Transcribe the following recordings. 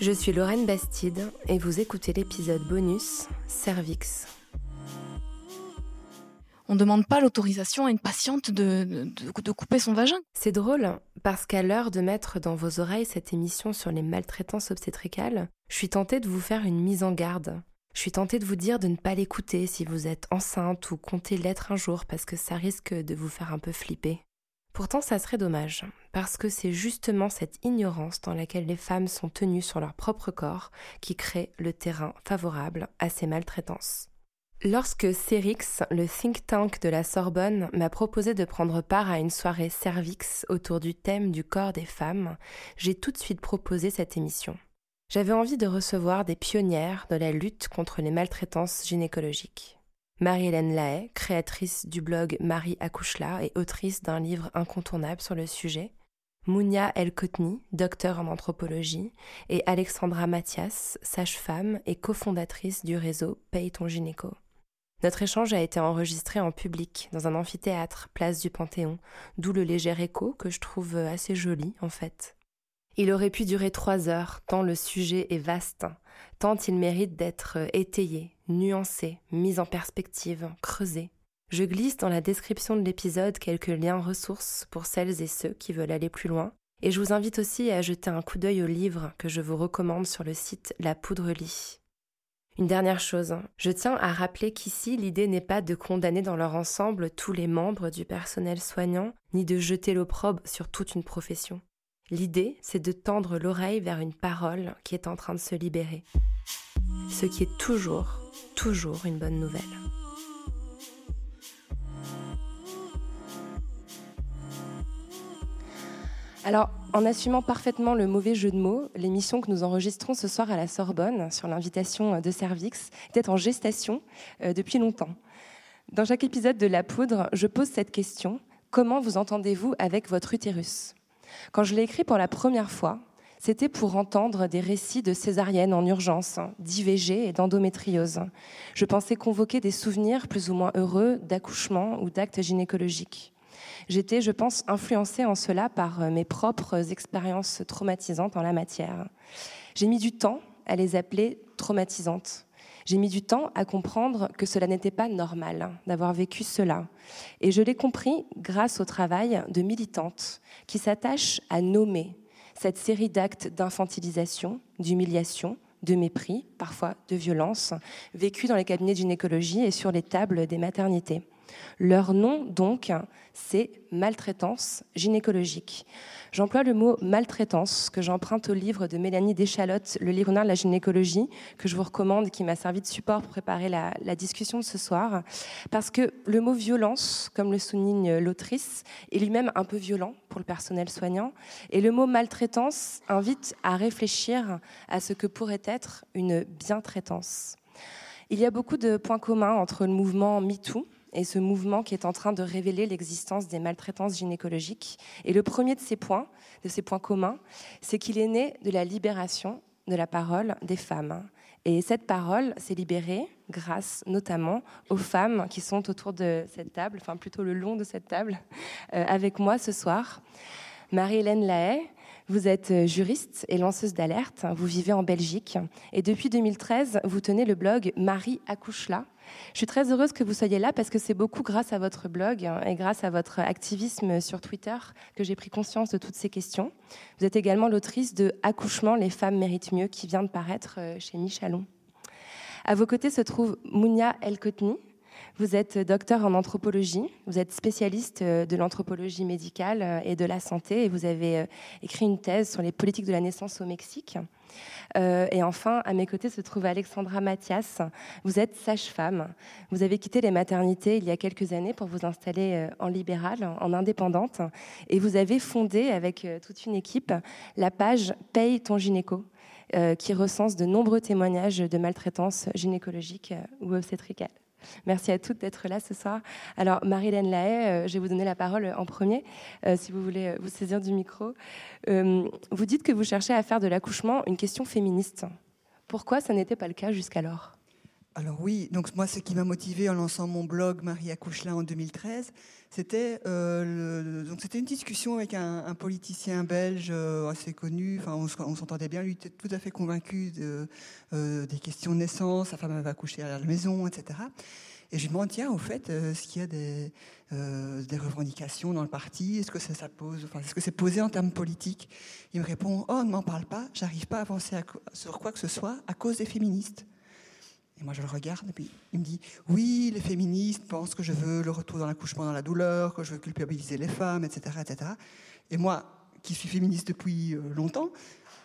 Je suis Lorraine Bastide et vous écoutez l'épisode bonus Cervix. On ne demande pas l'autorisation à une patiente de, de- de couper son vagin. C'est drôle parce qu'à l'heure de mettre dans vos oreilles cette émission sur les maltraitances obstétricales, je suis tentée de vous faire une mise en garde. Je suis tentée de vous dire de ne pas l'écouter si vous êtes enceinte ou comptez l'être un jour parce que ça risque de vous faire un peu flipper. Pourtant, ça serait dommage, parce que c'est justement cette ignorance dans laquelle les femmes sont tenues sur leur propre corps qui crée le terrain favorable à ces maltraitances. Lorsque Cerix, le think tank de la Sorbonne, m'a proposé de prendre part à une soirée cervix autour du thème du corps des femmes, j'ai tout de suite proposé cette émission. J'avais envie de recevoir des pionnières de la lutte contre les maltraitances gynécologiques. Marie-Hélène Lahaye, créatrice du blog Marie Accouchela et autrice d'un livre incontournable sur le sujet, Mounia El Kotni, docteur en anthropologie, et Alexandra Mathias, sage-femme et cofondatrice du réseau Paye ton gynéco. Notre échange a été enregistré en public dans un amphithéâtre, place du Panthéon, d'où le léger écho que je trouve assez joli en fait. Il aurait pu durer trois heures, tant le sujet est vaste, tant il mérite d'être étayé, nuancé, mis en perspective, creusé. Je glisse dans la description de l'épisode quelques liens ressources pour celles et ceux qui veulent aller plus loin, et je vous invite aussi à jeter un coup d'œil au livre que je vous recommande sur le site La Poudre Lit. Une dernière chose, je tiens à rappeler qu'ici l'idée n'est pas de condamner dans leur ensemble tous les membres du personnel soignant, ni de jeter l'opprobre sur toute une profession. L'idée, c'est de tendre l'oreille vers une parole qui est en train de se libérer. Ce qui est toujours, toujours une bonne nouvelle. Alors, en assumant parfaitement le mauvais jeu de mots, l'émission que nous enregistrons ce soir à la Sorbonne, sur l'invitation de Cervix, était en gestation euh, depuis longtemps. Dans chaque épisode de La Poudre, je pose cette question comment vous entendez-vous avec votre utérus? Quand je l'ai écrit pour la première fois, c'était pour entendre des récits de césarienne en urgence, d'IVG et d'endométriose. Je pensais convoquer des souvenirs plus ou moins heureux d'accouchement ou d'actes gynécologiques. J'étais, je pense, influencée en cela par euh, mes propres expériences traumatisantes en la matière. J'ai mis du temps à les appeler traumatisantes. J'ai mis du temps à comprendre que cela n'était pas normal d'avoir vécu cela. Et je l'ai compris grâce au travail de militantes qui s'attachent à nommer cette série d'actes d'infantilisation, d'humiliation, de mépris, parfois de violence, vécus dans les cabinets de gynécologie et sur les tables des maternités. Leur nom, donc, c'est maltraitance gynécologique. J'emploie le mot maltraitance que j'emprunte au livre de Mélanie Deschalotte, Le livre noir de la gynécologie, que je vous recommande, qui m'a servi de support pour préparer la, la discussion de ce soir. Parce que le mot violence, comme le souligne l'autrice, est lui-même un peu violent pour le personnel soignant. Et le mot maltraitance invite à réfléchir à ce que pourrait être une bientraitance. Il y a beaucoup de points communs entre le mouvement MeToo et ce mouvement qui est en train de révéler l'existence des maltraitances gynécologiques. Et le premier de ces points, de ces points communs, c'est qu'il est né de la libération de la parole des femmes. Et cette parole s'est libérée grâce notamment aux femmes qui sont autour de cette table, enfin plutôt le long de cette table, euh, avec moi ce soir. Marie-Hélène Lahaye, vous êtes euh, juriste et lanceuse d'alerte, vous vivez en Belgique et depuis 2013, vous tenez le blog Marie accouche là. Je suis très heureuse que vous soyez là parce que c'est beaucoup grâce à votre blog et grâce à votre activisme sur Twitter que j'ai pris conscience de toutes ces questions. Vous êtes également l'autrice de Accouchement, les femmes méritent mieux qui vient de paraître euh, chez Michalon. À vos côtés se trouve Mounia El-Kotni. Vous êtes docteur en anthropologie, vous êtes spécialiste euh, de l'anthropologie médicale euh, et de la santé et vous avez écrit une thèse sur les politiques de la naissance au Mexique. Et enfin, à mes côtés se trouve Alexandra Mathias. Vous êtes sage-femme. Vous avez quitté les maternités il y a quelques années pour vous installer en libérale, en indépendante. Et vous avez fondé avec toute une équipe la page Paye ton gynéco, qui recense de nombreux témoignages de maltraitance gynécologique ou obstétricale. Merci à toutes d'être là ce soir. Alors, Marie-Hélène Lahaye, euh, je vais vous donner la parole en premier, euh, si vous voulez euh, vous saisir du micro. vous dites que vous cherchez à faire de l'accouchement une question féministe. Pourquoi ça n'était pas le cas jusqu'alors? Alors oui, donc moi ce qui m'a motivé en lançant mon blog Marie accouche en 2013, c'était donc c'était une discussion avec un, politicien belge assez connu. Enfin, on, s'entendait bien. Lui était tout à fait convaincu de, des questions de naissance. Sa femme avait accouché à la maison, etc. Et je lui demande, tiens, au fait, est-ce qu'il y a des, revendications dans le parti? Est-ce que ça, enfin, est-ce que c'est posé en termes politiques? Il me répond, oh, ne m'en parle pas, j'arrive pas à avancer sur quoi que ce soit à cause des féministes. Moi, je le regarde, et puis il me dit Oui, les féministes pensent que je veux le retour dans l'accouchement dans la douleur, que je veux culpabiliser les femmes, etc. etc. Et moi, qui suis féministe depuis euh, longtemps,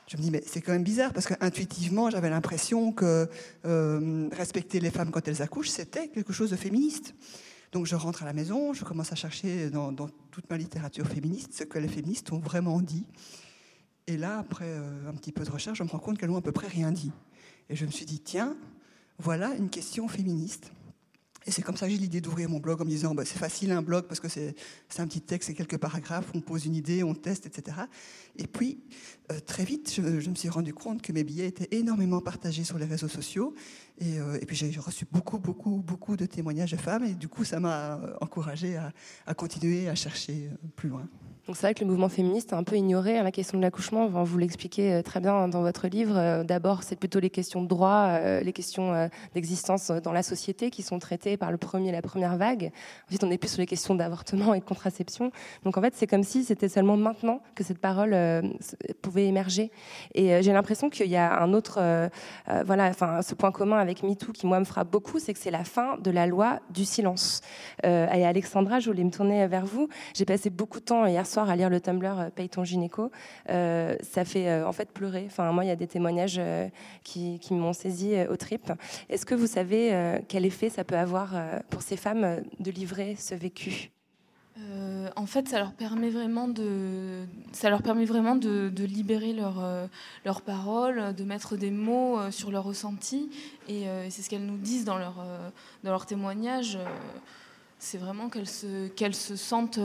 je me dis Mais c'est quand même bizarre, parce qu'intuitivement, j'avais l'impression que euh, respecter les femmes quand elles accouchent, c'était quelque chose de féministe. Donc je rentre à la maison, je commence à chercher dans, toute ma littérature féministe ce que les féministes ont vraiment dit. Et là, après euh, un petit peu de recherche, je me rends compte qu'elles n'ont à peu près rien dit. Et je me suis dit, tiens, voilà une question féministe. Et c'est comme ça que j'ai l'idée d'ouvrir mon blog en me disant bah, c'est facile un blog parce que c'est un petit texte, c'est quelques paragraphes, on pose une idée, on teste, etc. Et puis, euh, très vite, je, me suis rendu compte que mes billets étaient énormément partagés sur les réseaux sociaux. Et, euh, puis, j'ai reçu beaucoup, beaucoup, beaucoup de témoignages de femmes. Et du coup, ça m'a encouragé à, à continuer à chercher euh, plus loin. Donc c'est vrai que le mouvement féministe a un peu ignoré hein, la question de l'accouchement. Vous l'expliquez euh, très bien dans votre livre. Euh, d'abord, c'est plutôt les questions de droit, euh, les questions d'existence dans la société qui sont traitées par le premier, la première vague. Ensuite, on est plus sur les questions d'avortement et de contraception. Donc en fait, c'est comme si c'était seulement maintenant que cette parole pouvait émerger. Et j'ai l'impression qu'il y a un autre, voilà, enfin, ce point commun avec MeToo qui moi me frappe beaucoup, c'est que c'est la fin de la loi du silence. et Alexandra, je voulais me tourner vers vous. J'ai passé beaucoup de temps hier soir à lire le Tumblr euh, Paye ton gynéco, euh, ça fait euh, en fait pleurer. Enfin, moi, il y a des témoignages qui, m'ont saisi au trip. Est-ce que vous savez quel effet ça peut avoir pour ces femmes de livrer ce vécu? En fait, ça leur permet vraiment de, ça leur permet vraiment de, libérer leurs leur paroles, de mettre des mots sur leurs ressentis. Et, c'est ce qu'elles nous disent dans leur, dans leur témoignage. c'est vraiment qu'elles se, qu'elles se sentent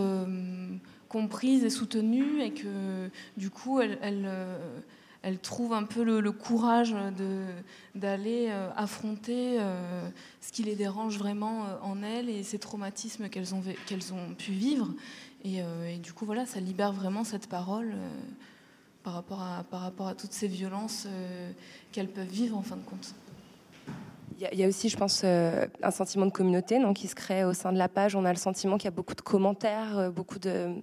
comprise et soutenue et que du coup elle, elle, euh, trouve un peu le, courage d'aller euh, affronter euh, ce qui les dérange vraiment en elles et ces traumatismes qu'elles ont, qu'elles ont pu vivre. Et, du coup, voilà, ça libère vraiment cette parole par, rapport à, par rapport à toutes ces violences qu'elles peuvent vivre en fin de compte. Il y, a aussi, je pense, un sentiment de communauté donc, qui se crée au sein de la page. On a le sentiment qu'il y a beaucoup de commentaires, beaucoup de,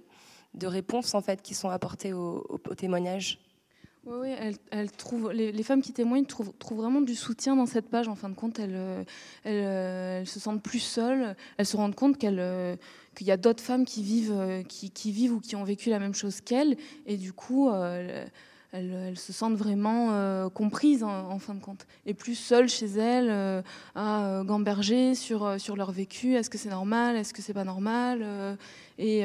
de réponses en fait qui sont apportées au, témoignage. Oui, les, femmes qui témoignent trouvent, vraiment du soutien dans cette page. En fin de compte, elles, euh, euh, se sentent plus seules. Elles se rendent compte euh, qu'il y a d'autres femmes qui vivent, qui, vivent ou qui ont vécu la même chose qu'elles. Et du coup, elles, se sentent vraiment euh, comprises en, fin de compte, et plus seules chez elles euh, à euh, gamberger sur, sur leur vécu. Est-ce que c'est normal? Est-ce que c'est pas normal? Et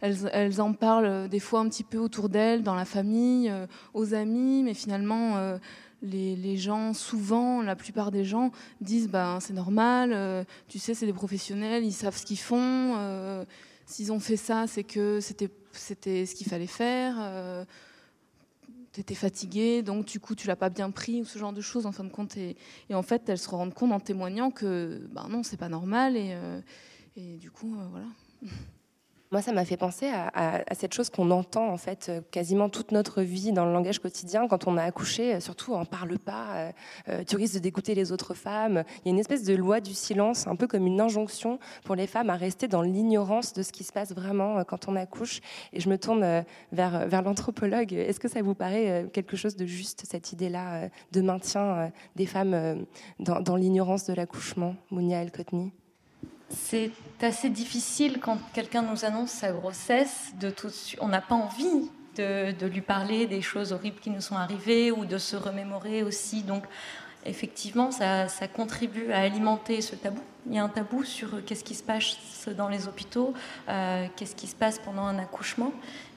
elles, elles, en parlent des fois un petit peu autour d'elles, dans la famille, aux amis, mais finalement. Les, les, gens, souvent, la plupart des gens disent ben, c'est normal, tu sais, c'est des professionnels, ils savent ce qu'ils font. S'ils ont fait ça, c'est que c'était ce qu'il fallait faire tu étais fatiguée, donc du coup tu l'as pas bien pris, ou ce genre de choses en fin de compte. Et, en fait, elles se rendent compte en témoignant que ben non, c'est pas normal, et, euh, et du coup, euh, voilà. Moi, ça m'a fait penser à, cette chose qu'on entend en fait euh, quasiment toute notre vie dans le langage quotidien quand on a accouché. Euh, surtout, on parle pas. Euh, tu risques de dégoûter les autres femmes. Il y a une espèce de loi du silence, un peu comme une injonction pour les femmes à rester dans l'ignorance de ce qui se passe vraiment quand on accouche. Et je me tourne vers, l'anthropologue. Est-ce que ça vous paraît quelque chose de juste cette idée-là de maintien des femmes dans, dans l'ignorance de l'accouchement, Mounia El Kotni c'est assez difficile quand quelqu'un nous annonce sa grossesse. On n'a pas envie de, lui parler des choses horribles qui nous sont arrivées ou de se remémorer aussi. Donc, effectivement, ça, contribue à alimenter ce tabou. Il y a un tabou sur qu'est-ce qui se passe dans les hôpitaux, euh, qu'est-ce qui se passe pendant un accouchement.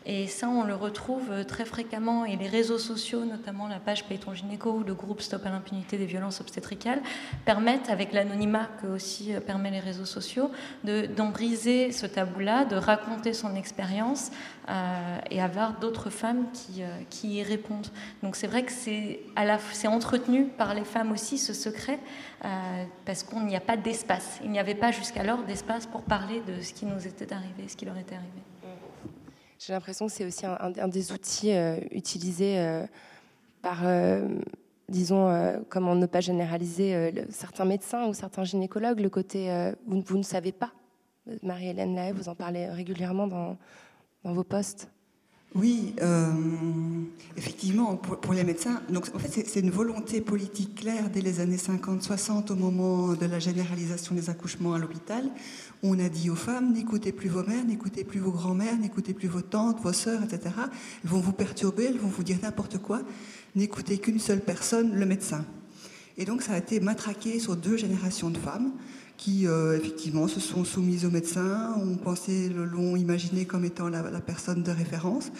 Et ça, on le retrouve euh, très fréquemment. Et les réseaux sociaux, notamment la page Payton Gynéco ou le groupe Stop à l'impunité des violences obstétricales, permettent, avec l'anonymat que aussi euh, permet les réseaux sociaux, d'en briser ce tabou-là, de raconter son expérience euh, et avoir d'autres femmes qui, qui y répondent. Donc c'est vrai que c'est entretenu par les femmes aussi, ce secret, parce qu'il n'y a pas d'espace. Il n'y avait pas jusqu'alors d'espace pour parler de ce qui nous était arrivé, ce qui leur était arrivé. J'ai l'impression que c'est aussi un, des outils euh, utilisés euh, par, euh, disons, comment ne pas généraliser certains médecins ou certains gynécologues, le côté vous, vous, ne savez pas. Marie-Hélène Lahaye, vous en parlez régulièrement dans, dans vos postes. Oui, euh, effectivement, pour, les médecins, donc en c'est une volonté politique claire dès les années 50-60, au moment de la généralisation des accouchements à l'hôpital. On a dit aux femmes n'écoutez plus vos mères, n'écoutez plus vos grands-mères, n'écoutez plus vos tantes, vos sœurs, etc. Elles vont vous perturber, elles vont vous dire n'importe quoi. N'écoutez qu'une seule personne, le médecin. Et donc, ça a été matraqué sur deux générations de femmes qui euh, effectivement se sont soumises aux médecins, ont pensé, l'ont imaginé comme étant la, personne de référence.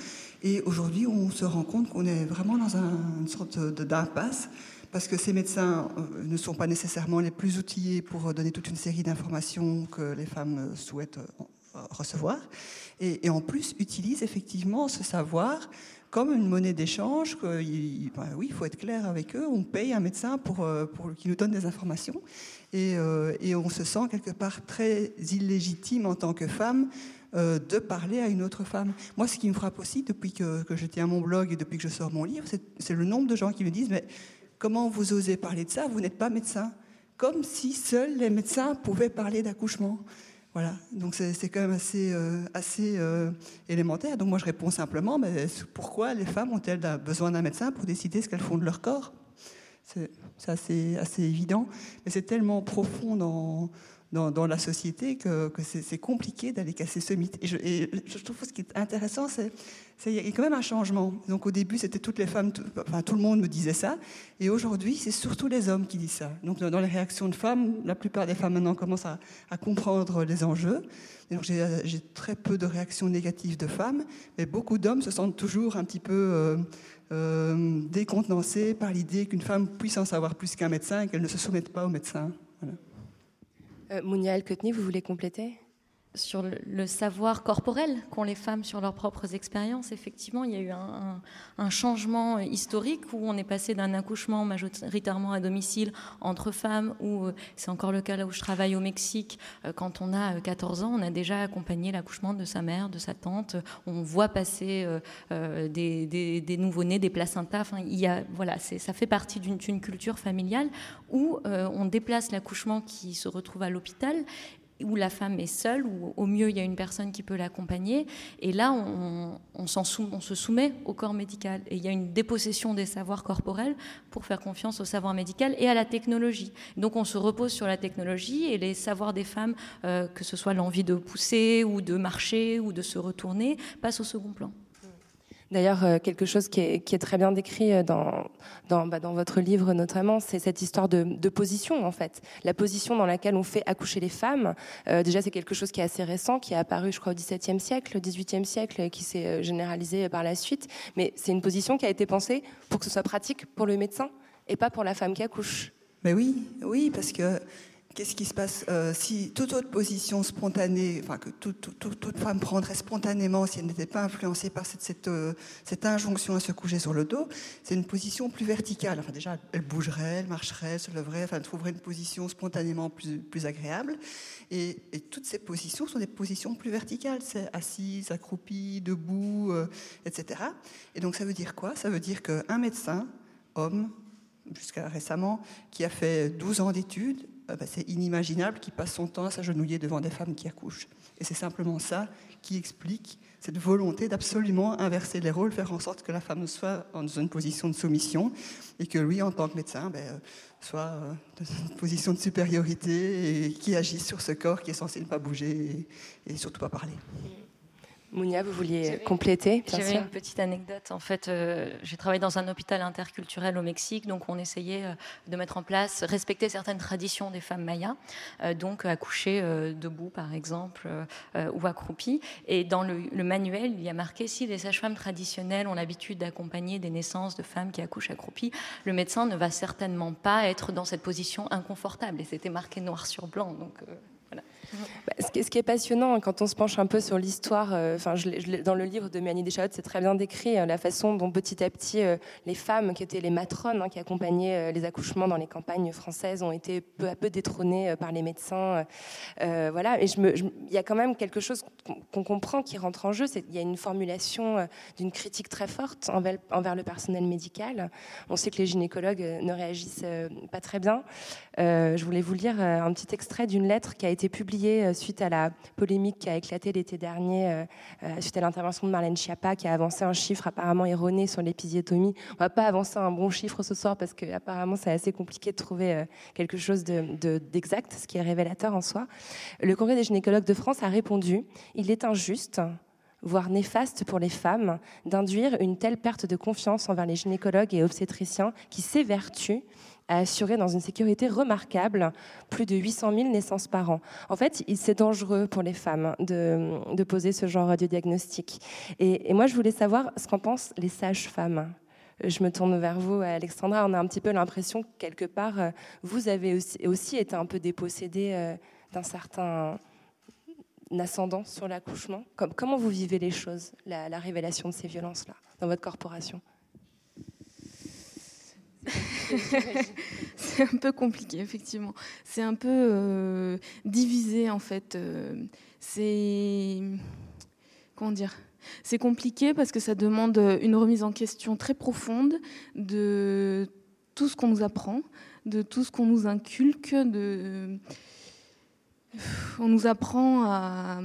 Et aujourd'hui, on se rend compte qu'on est vraiment dans une sorte d'impasse parce que ces médecins euh, ne sont pas nécessairement les plus outillés pour donner toute une série d'informations que les femmes souhaitent recevoir. Et, en plus, utilisent effectivement ce savoir comme une monnaie d'échange. Ben oui, il faut être clair avec eux. On paye un médecin pour, pour qu'il nous donne des informations. Euh, et, on se sent quelque part très illégitime en tant que femme euh, de parler à une autre femme. Moi, ce qui me frappe aussi depuis que, je tiens mon blog et depuis que je sors mon livre, c'est le nombre de gens qui me disent Mais comment vous osez parler de ça? Vous n'êtes pas médecin. Comme si seuls les médecins pouvaient parler d'accouchement. Voilà, donc c'est quand même assez, euh, assez élémentaire. Donc moi je réponds simplement, mais pourquoi les femmes ont-elles besoin d'un médecin pour décider ce qu'elles font de leur corps? C'est assez, assez, évident, mais c'est tellement profond dans, dans, la société que, c'est compliqué d'aller casser ce mythe. Et je, trouve ce qui est intéressant, c'est qu'il y a quand même un changement. Donc au début, c'était toutes les femmes, enfin tout le monde me disait ça, et aujourd'hui, c'est surtout les hommes qui disent ça. Donc dans les réactions de femmes, la plupart des femmes maintenant commencent à, comprendre les enjeux. donc j'ai très peu de réactions négatives de femmes, mais beaucoup d'hommes se sentent toujours un petit peu... Euh, euh, décontenancée par l'idée qu'une femme puisse en savoir plus qu'un médecin et qu'elle ne se soumette pas au médecin. Euh, Mounia El vous voulez compléter? Sur le, savoir corporel qu'ont les femmes sur leurs propres expériences. Effectivement, il y a eu un, changement historique où on est passé d'un accouchement majoritairement à domicile entre femmes, où euh, c'est encore le cas là où je travaille au Mexique. Euh, quand on a 14 euh, ans, on a déjà accompagné l'accouchement de sa mère, de sa tante. On voit passer des, des, nouveau-nés, des placentas. Enfin, il y a, voilà, ça fait partie d'une culture familiale où on déplace l'accouchement qui se retrouve à l'hôpital où la femme est seule, ou au mieux il y a une personne qui peut l'accompagner. Et là, on, se soumet au corps médical. Et il y a une dépossession des savoirs corporels pour faire confiance au savoir médical et à la technologie. Donc on se repose sur la technologie et les savoirs des femmes, euh, que ce soit l'envie de pousser ou de marcher ou de se retourner, passent au second plan. D'ailleurs, euh, quelque chose qui est, très bien décrit euh, dans, bah, dans, votre livre notamment, c'est cette histoire de, position en fait. La position dans laquelle on fait accoucher les femmes, euh, déjà c'est quelque chose qui est assez récent, qui est apparu je crois au XVIIe siècle, au XVIIIe siècle, et qui s'est généralisé par la suite. Mais c'est une position qui a été pensée pour que ce soit pratique pour le médecin et pas pour la femme qui accouche. Mais oui, oui, parce que qu'est-ce qui se passe euh, si toute autre position spontanée, enfin que toute, femme prendrait spontanément si elle n'était pas influencée par euh, cette injonction à se coucher sur le dos, c'est une position plus verticale. Enfin déjà, elle bougerait, elle marcherait, elle se leverait, enfin elle trouverait une position spontanément plus, agréable. Et, toutes ces positions sont des positions plus verticales. C'est assise, accroupie, debout, euh, etc. Et donc ça veut dire quoi? Ça veut dire qu'un médecin, homme, jusqu'à récemment, qui a fait 12 ans d'études, bah, c'est inimaginable qu'il passe son temps à s'agenouiller devant des femmes qui accouchent. Et c'est simplement ça qui explique cette volonté d'absolument inverser les rôles, faire en sorte que la femme soit dans une position de soumission et que lui, en tant que médecin, ben, euh, soit euh, dans une position de supériorité et qui agisse sur ce corps qui est censé ne pas bouger et surtout pas parler. Mounia, vous vouliez compléter J'avais une petite anecdote. En fait, euh, j'ai travaillé dans un hôpital interculturel au Mexique, donc on essayait euh, de mettre en place, respecter certaines traditions des femmes mayas, euh, donc accoucher debout par exemple ou accroupie. Et dans le, le manuel, il y a marqué si les sages-femmes traditionnelles ont l'habitude d'accompagner des naissances de femmes qui accouchent accroupies, le médecin ne va certainement pas être dans cette position inconfortable. Et c'était marqué noir sur blanc. Donc ce, qui, ce qui est passionnant hein, quand on se penche un peu sur l'histoire, euh, enfin, dans le livre de Mélanie Deschalottes, c'est très bien décrit euh, la façon dont petit à petit euh, les femmes qui étaient les matrones, hein, qui accompagnaient les accouchements dans les campagnes françaises, ont été peu à peu détrônées par les médecins. voilà, et il y a quand même quelque chose qu'on comprend qui rentre en jeu, qu'il y a une formulation d'une critique très forte envers, le personnel médical. On sait que les gynécologues ne réagissent pas très bien. Je voulais vous lire un petit extrait d'une lettre qui a été publiée euh, suite à la polémique qui a éclaté l'été dernier, euh, euh, suite à l'intervention de Marlène Schiappa, qui a avancé un chiffre apparemment erroné sur l'épisiotomie. On va pas avancer un bon chiffre ce soir parce que apparemment c'est assez compliqué de trouver quelque chose de- de- d'exact, ce qui est révélateur en soi. Le Congrès des gynécologues de France a répondu il est injuste voire néfaste pour les femmes, d'induire une telle perte de confiance envers les gynécologues et obstétriciens qui s'évertuent à assurer dans une sécurité remarquable plus de 800 000 naissances par an. En fait, c'est dangereux pour les femmes de, poser ce genre de diagnostic. Et, moi, je voulais savoir ce qu'en pensent les sages-femmes. Je me tourne vers vous, Alexandra. On a un petit peu l'impression que quelque part, euh, vous avez aussi, été un peu dépossédée euh, d'un certain ascendant sur l'accouchement. Comme- Comment vous vivez les choses, la révélation de ces violences-là, dans votre corporation? C'est un peu compliqué, effectivement. C'est un peu euh, divisé, en fait. Euh, c'est. Comment dire C'est compliqué parce que ça demande une remise en question très profonde de tout ce qu'on nous apprend, de tout ce qu'on nous inculque. On nous apprend à,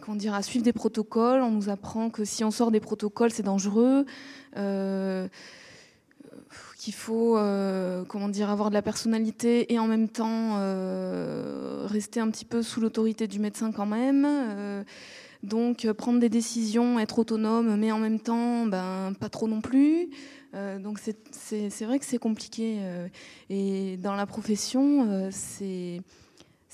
comment dire, à suivre des protocoles, on nous apprend que si on sort des protocoles, c'est dangereux. Euh, qu'il faut euh, comment dire avoir de la personnalité et en même temps euh, rester un petit peu sous l'autorité du médecin quand même. Euh, donc prendre des décisions être autonome mais en même temps ben pas trop non plus. Donc c'est- vrai que c'est compliqué et dans la profession c'est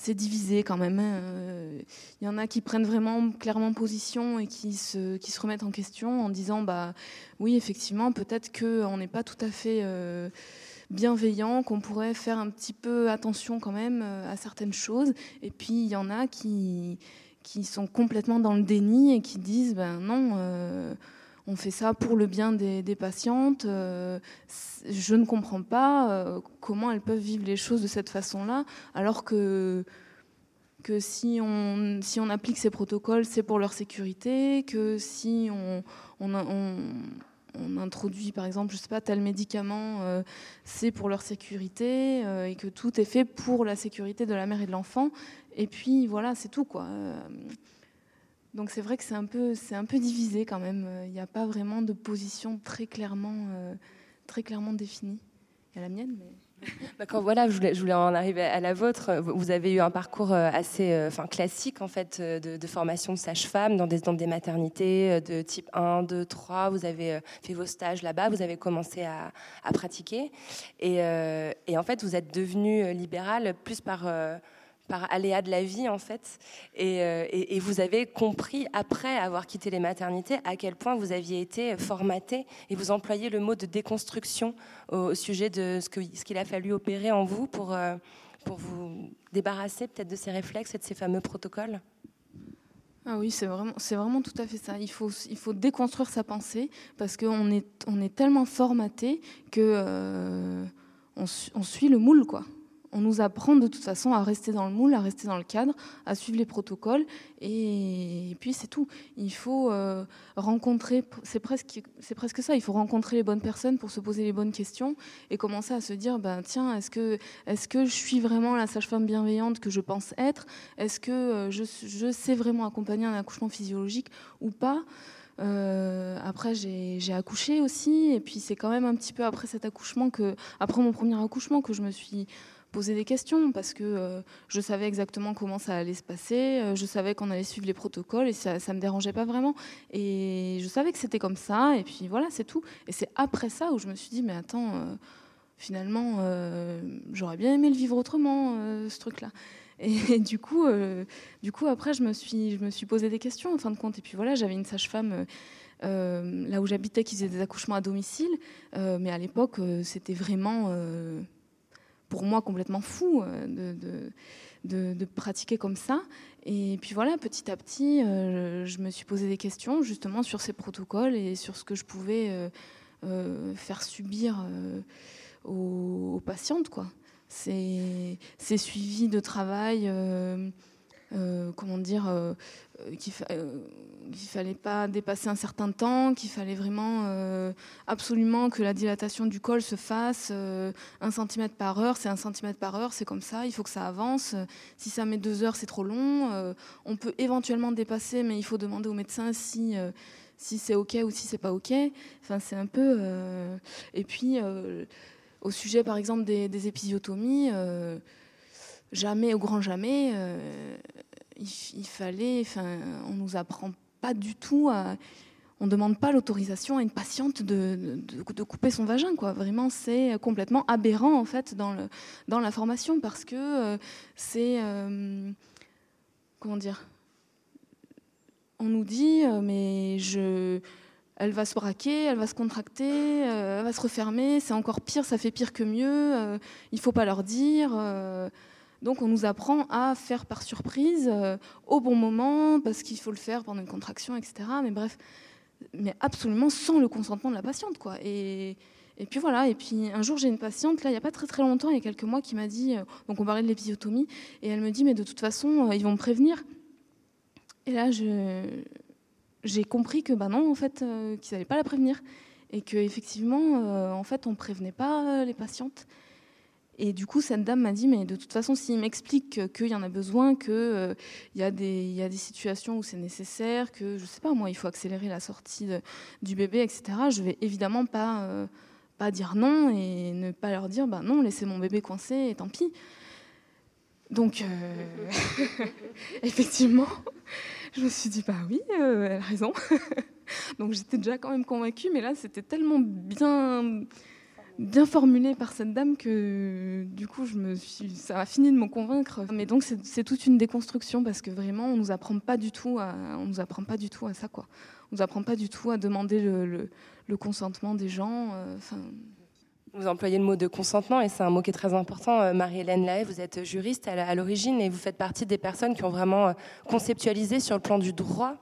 c'est divisé quand même. hein. Euh, Il y en a qui prennent vraiment clairement position et qui se, qui se remettent en question en disant bah oui effectivement peut-être qu'on n'est pas tout à fait euh, bienveillant, qu'on pourrait faire un petit peu attention quand même euh, à certaines choses. Et puis il y en a qui qui sont complètement dans le déni et qui disent ben non. On fait ça pour le bien des, patientes. euh, je ne comprends pas euh, comment elles peuvent vivre les choses de cette façon-là, alors que, que si, on, si on applique ces protocoles, c'est pour leur sécurité, que si on, on, introduit, par exemple, je sais pas, tel médicament, euh, c'est pour leur sécurité, et que tout est fait pour la sécurité de la mère et de l'enfant. Et puis voilà, c'est tout quoi. Donc c'est vrai que c'est un peu, c'est un peu divisé quand même. Euh, Il n'y a pas vraiment de position très clairement, euh, très clairement définie. Il y a la mienne, mais. D'accord, voilà, je voulais, je voulais en arriver à la vôtre. Vous avez eu un parcours euh, assez enfin, classique en fait, de, formation de sage-femme dans des, dans des maternités de type 1, 2, 3. Vous avez fait vos stages là-bas, vous avez commencé à, à pratiquer. Et, et en fait, vous êtes devenue libérale plus par, par aléa de la vie en fait. Et, euh, et- vous avez compris, après avoir quitté les maternités, à quel point vous aviez été formaté et vous employez le mot de déconstruction au, sujet de ce qu'il a fallu opérer en vous pour, euh, pour vous débarrasser peut-être de ces réflexes et de ces fameux protocoles? Ah oui, c'est vraiment, tout à fait ça. Il faut, déconstruire sa pensée parce qu'on est, tellement formaté que euh, on, suit le moule, quoi on nous apprend de toute façon à rester dans le moule, à rester dans le cadre, à suivre les protocoles, et, puis c'est tout. Il faut euh, rencontrer, c'est presque, ça, il faut rencontrer les bonnes personnes pour se poser les bonnes questions et commencer à se dire, ben, tiens, est-ce que, je suis vraiment la sage-femme bienveillante que je pense être? Est-ce que euh, je, je sais vraiment accompagner un accouchement physiologique ou pas? Euh, après, j'ai accouché aussi, et puis c'est quand même un petit peu après cet accouchement que, après mon premier accouchement, que je me suis poser des questions parce que euh, je savais exactement comment ça allait se passer, euh, je savais qu'on allait suivre les protocoles et ça, ne me dérangeait pas vraiment. Et je savais que c'était comme ça, et puis voilà, c'est tout. Et c'est après ça où je me suis dit, mais attends, euh, finalement, j'aurais bien aimé le vivre autrement, ce truc-là. Et, du coup, du coup, après, je me suis, je me suis posé des questions en fin de compte. Et puis voilà, j'avais une sage-femme. là où j'habitais qui faisait des accouchements à domicile, mais à l'époque c'était vraiment pour moi complètement fou euh, de, de, pratiquer comme ça. Et puis voilà, petit à petit, euh, je me suis posé des questions justement sur ces protocoles et sur ce que je pouvais euh, faire subir aux, patientes. Quoi. C'est, c'est suivi de travail. comment dire, qu'il ne fallait pas dépasser un certain temps, qu'il fallait vraiment euh, absolument que la dilatation du col se fasse euh, un centimètre par heure, c'est un centimètre par heure, c'est comme ça, il faut que ça avance. Si ça met deux heures, c'est trop long. Euh, on peut éventuellement dépasser, mais il faut demander au médecin si si c'est ok ou si c'est pas ok. Enfin, c'est un peu. Et puis au sujet, par exemple, des épisiotomies, jamais au grand jamais il, fallait, enfin, on nous apprend pas du tout à, on demande pas l'autorisation à une patiente de, de, couper son vagin, quoi. Vraiment, c'est complètement aberrant en fait dans le dans la formation parce que euh, c'est euh, comment dire. On nous dit, euh, mais je, elle va se braquer, elle va se contracter, elle va se refermer. C'est encore pire, ça fait pire que mieux. il faut pas leur dire. Donc on nous apprend à faire par surprise, euh, au bon moment, parce qu'il faut le faire pendant une contraction, etc. Mais bref, mais absolument sans le consentement de la patiente. Quoi. Et, et puis voilà, et puis un jour j'ai une patiente, là il n'y a pas très très longtemps, il y a quelques mois, qui m'a dit, euh, donc on parlait de l'épisiotomie, et elle me dit, mais de toute façon, euh, ils vont me prévenir. Et là, j'ai compris que, ben non, en fait, qu'ils n'allaient pas la prévenir. Et qu'effectivement, en fait, on ne prévenait pas les patientes. Et du coup, cette dame m'a dit, mais de toute façon, s'il m'explique qu'il y en a besoin, qu'il euh, y, a des, situations où c'est nécessaire, que, je sais pas, moi, il faut accélérer la sortie du bébé, etc., je vais évidemment pas, euh, pas dire non et ne pas leur dire, bah non, laissez mon bébé coincé et tant pis. Donc, euh, effectivement, je me suis dit, bah oui, elle a raison. Donc j'étais déjà quand même convaincue, mais là, c'était tellement bien bien formulé par cette dame que du coup je me ça a fini de me convaincre. Mais donc c'est toute une déconstruction parce que vraiment on nous apprend pas du tout on nous apprend pas du tout à ça quoi. On nous apprend pas du tout à demander le, consentement des gens. Euh, vous employez le mot de consentement et c'est un mot qui est très important. Euh, Marie-Hélène Lahaye, vous êtes juriste à l'origine et vous faites partie des personnes qui ont vraiment euh, conceptualisé sur le plan du droit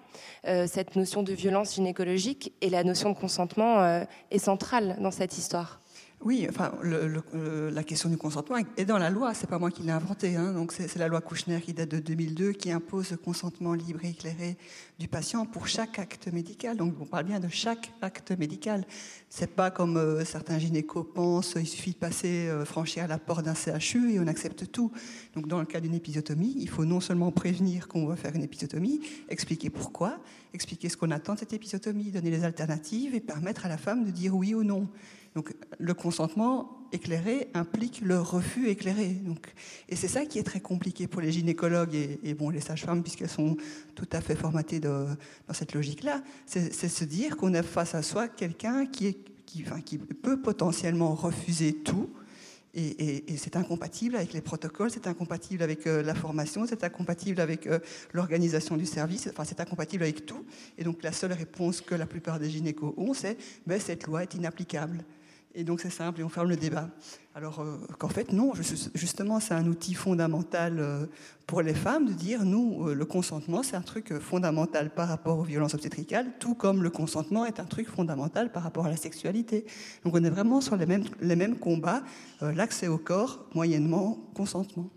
cette notion de violence gynécologique et la notion de consentement est centrale dans cette histoire. Oui, enfin, la question du consentement est dans la loi. C'est pas moi qui l'ai inventé. Hein. c'est la loi Kouchner qui date de 2002 qui impose le consentement libre et éclairé du patient pour chaque acte médical. Donc on parle bien de chaque acte médical. C'est pas comme euh, certains gynécos pensent. Il suffit de passer, euh, franchir la porte d'un CHU et on accepte tout. Donc dans le cas d'une épisiotomie, il faut non seulement prévenir qu'on va faire une épisiotomie, expliquer pourquoi, expliquer ce qu'on attend de cette épisiotomie, donner les alternatives et permettre à la femme de dire oui ou non. Donc le consentement éclairé implique le refus éclairé. Et c'est ça qui est très compliqué pour les gynécologues et, les sages-femmes, puisqu'elles sont tout à fait formatées dans cette logique-là. C'est se dire qu'on a face à soi quelqu'un qui peut potentiellement refuser tout. Et, c'est incompatible avec les protocoles, c'est incompatible avec euh, la formation, c'est incompatible avec euh, l'organisation du service, enfin c'est incompatible avec tout. Et donc la seule réponse que la plupart des gynécos ont, c'est ben, cette loi est inapplicable. Et donc c'est simple et on ferme le débat. Alors euh, qu'en fait non, justement c'est un outil fondamental euh, pour les femmes de dire nous euh, le consentement c'est un truc fondamental par rapport aux violences obstétricales, tout comme le consentement est un truc fondamental par rapport à la sexualité. Donc on est vraiment sur les mêmes, les mêmes combats, l'accès au corps, moyennement consentement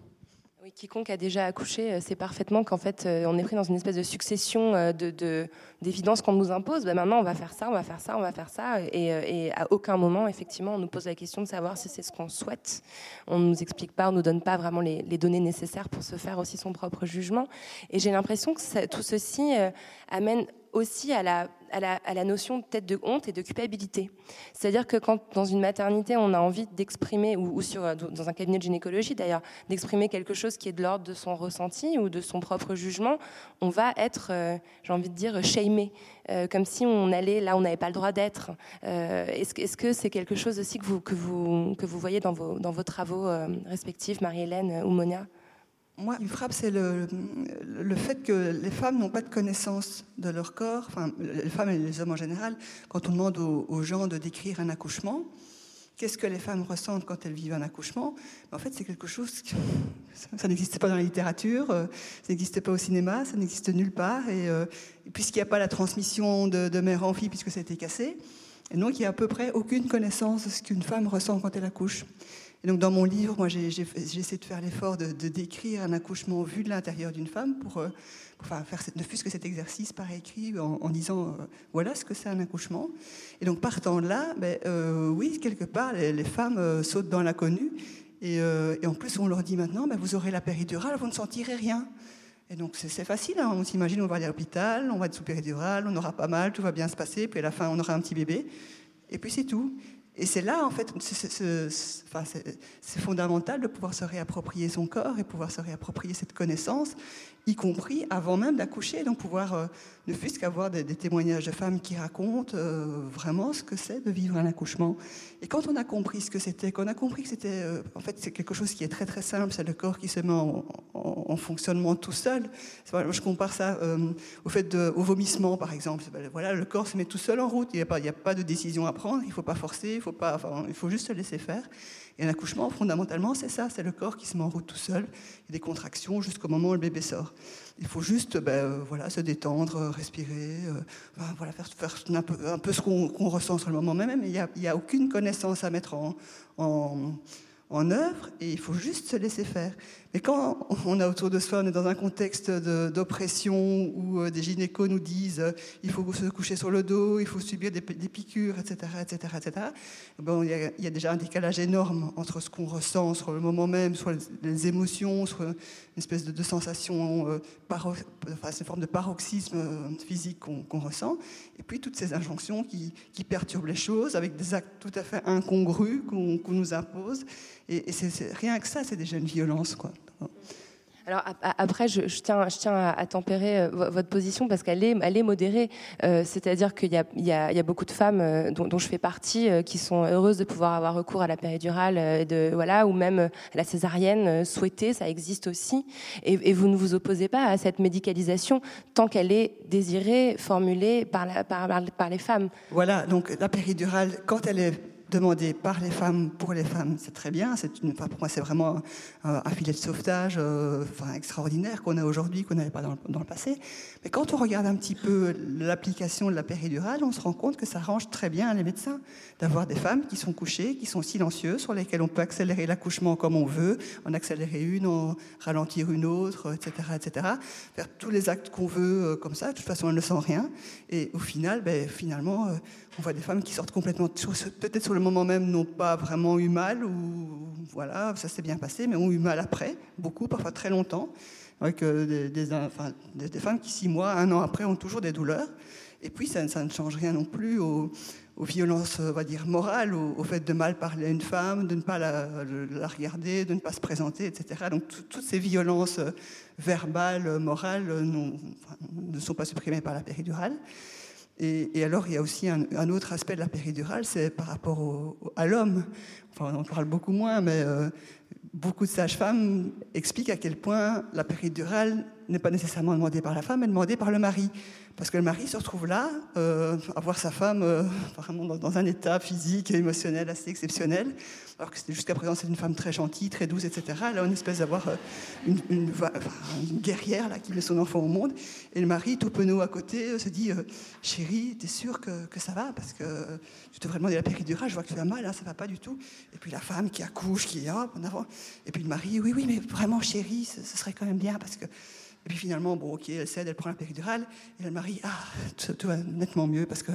quiconque a déjà accouché sait parfaitement qu'en fait, on est pris dans une espèce de succession de, d'évidence qu'on nous impose. Ben maintenant, on va faire ça, on va faire ça, on va faire ça. Et, à aucun moment, effectivement, on nous pose la question de savoir si c'est ce qu'on souhaite. On ne nous explique pas, on ne nous donne pas vraiment les, données nécessaires pour se faire aussi son propre jugement. Et j'ai l'impression que tout ceci amène aussi à la, à la, notion peut-être de honte et de culpabilité. C'est-à-dire que quand dans une maternité, on a envie d'exprimer, ou, sur, dans un cabinet de gynécologie d'ailleurs, d'exprimer quelque chose qui est de l'ordre de son ressenti ou de son propre jugement, on va être, euh, j'ai envie de dire, shamé, euh, comme si on allait là où on n'avait pas le droit d'être. Euh, est-ce, que c'est quelque chose aussi que vous, que vous, que vous voyez dans vos, dans vos travaux respectifs, Marie-Hélène ou Monia? Moi, me frappe, c'est le, le, fait que les femmes n'ont pas de connaissance de leur corps, enfin, les femmes et les hommes en général, quand on demande aux, gens de décrire un accouchement, qu'est-ce que les femmes ressentent quand elles vivent un accouchement? En fait, c'est quelque chose, que, ça, n'existait pas dans la littérature, euh, ça n'existait pas au cinéma, ça n'existe nulle part, et, euh, puisqu'il n'y a pas la transmission de, de mère en fille, puisque ça a été cassé, et donc il n'y a à peu près aucune connaissance de ce qu'une femme ressent quand elle accouche. Et donc dans mon livre, moi j'ai essayé de faire l'effort de, décrire un accouchement vu de l'intérieur d'une femme pour, euh, faire ne fût-ce que cet exercice par écrit en, disant euh, voilà ce que c'est un accouchement. Et donc partant de là, ben, euh, oui, quelque part, les, femmes sautent dans l'inconnu. Et, en plus, on leur dit maintenant, ben, vous aurez la péridurale, vous ne sentirez rien. Et donc c'est facile, hein. on s'imagine, on va aller à l'hôpital, on va être sous péridurale, on aura pas mal, tout va bien se passer, puis à la fin on aura un petit bébé, et puis c'est tout. Et c'est là, en fait, c'est fondamental de pouvoir se réapproprier son corps et pouvoir se réapproprier cette connaissance y compris avant même d'accoucher, donc pouvoir euh, ne fût-ce qu'avoir des, témoignages de femmes qui racontent euh, vraiment ce que c'est de vivre un accouchement. Et quand on a compris ce que c'était, qu'on a compris que c'était, euh, en fait, c'est quelque chose qui est très très simple, c'est le corps qui se met en, fonctionnement tout seul. je compare ça au fait de, au vomissement, par exemple. Voilà, le corps se met tout seul en route. Il n'y a pas, de décision à prendre. Il ne faut pas forcer. Il faut pas, il faut juste se laisser faire. Et un accouchement, fondamentalement, c'est ça, c'est le corps qui se met en route tout seul. Il y a des contractions jusqu'au moment où le bébé sort. Il faut juste ben, euh, voilà, se détendre, respirer, euh, voilà, faire, faire un, peu, ce qu'on ressent sur le moment même, il n'y a, aucune connaissance à mettre en œuvre et il faut juste se laisser faire. Mais quand on a autour de soi, on est dans un contexte d'oppression où euh, des gynécos nous disent euh, il faut se coucher sur le dos, il faut subir des, piqûres, etc., etc., etc. Y a, il y a déjà un décalage énorme entre ce qu'on ressent sur le moment même, sur les, émotions, sur une espèce de, sensation, euh, enfin, une forme de paroxysme euh, physique qu'on ressent, et puis toutes ces injonctions qui, perturbent les choses avec des actes tout à fait incongrus qu'on nous impose. Et, et rien que ça, c'est déjà une violence. Quoi. Alors après, je, tiens, je tiens à, tempérer euh, votre position parce qu'elle est, modérée. Euh, c'est-à-dire qu'il y, y, a, beaucoup de femmes euh, dont, je fais partie qui sont heureuses de pouvoir avoir recours à la péridurale, voilà, ou même à la césarienne souhaitée, ça existe aussi. Et, vous ne vous opposez pas à cette médicalisation tant qu'elle est désirée, formulée par, par les femmes. Voilà, donc la péridurale, quand elle est demandé par les femmes pour les femmes, c'est très bien. C'est pour moi, c'est vraiment un, filet de sauvetage euh, extraordinaire qu'on a aujourd'hui, qu'on n'avait pas dans le, passé. Mais quand on regarde un petit peu l'application de la péridurale, on se rend compte que ça arrange très bien les médecins d'avoir des femmes qui sont couchées, qui sont silencieuses, sur lesquelles on peut accélérer l'accouchement comme on veut, en accélérer une, en ralentir une autre, etc., etc. Faire tous les actes qu'on veut euh, comme ça. De toute façon, elles ne sentent rien. Et au final, ben, finalement, euh, on voit des femmes qui sortent complètement, peut-être sur le moment même, n'ont pas vraiment eu mal, ou voilà, ça s'est bien passé, mais ont eu mal après, beaucoup, parfois très longtemps, avec des, des, femmes qui, six mois, un an après, ont toujours des douleurs. Et puis, ça, ne change rien non plus aux, violences, on va dire, morales, au, fait de mal parler à une femme, de ne pas la, regarder, de ne pas se présenter, etc. Donc, toutes ces violences verbales, morales, ne sont pas supprimées par la péridurale. Et, alors, il y a aussi un, autre aspect de la péridurale, c'est par rapport à l'homme. enfin on en parle beaucoup moins, mais euh, beaucoup de sages-femmes expliquent à quel point la péridurale n'est pas nécessairement demandée par la femme, mais demandée par le mari. Parce que le mari se retrouve là, euh, à voir sa femme euh, vraiment dans, dans un état physique et émotionnel assez exceptionnel, alors que jusqu'à présent c'est une femme très gentille, très douce, etc. Là, on espèce d'avoir euh, une guerrière là, qui met son enfant au monde, et le mari, tout penaud à côté, euh, se dit euh, Chérie, t'es sûre que, que ça va? Parce que euh, tu devrais demander la péridurale, je vois que tu as mal, hein, ça va pas du tout. Et puis la femme qui accouche, qui est hop, en avant. Et puis le mari, oui, oui, mais vraiment, chérie, ce, ce serait quand même bien parce que. Et puis finalement, bon, ok, elle cède, elle prend la péridurale, et le mari, ah, tout, tout va nettement mieux parce que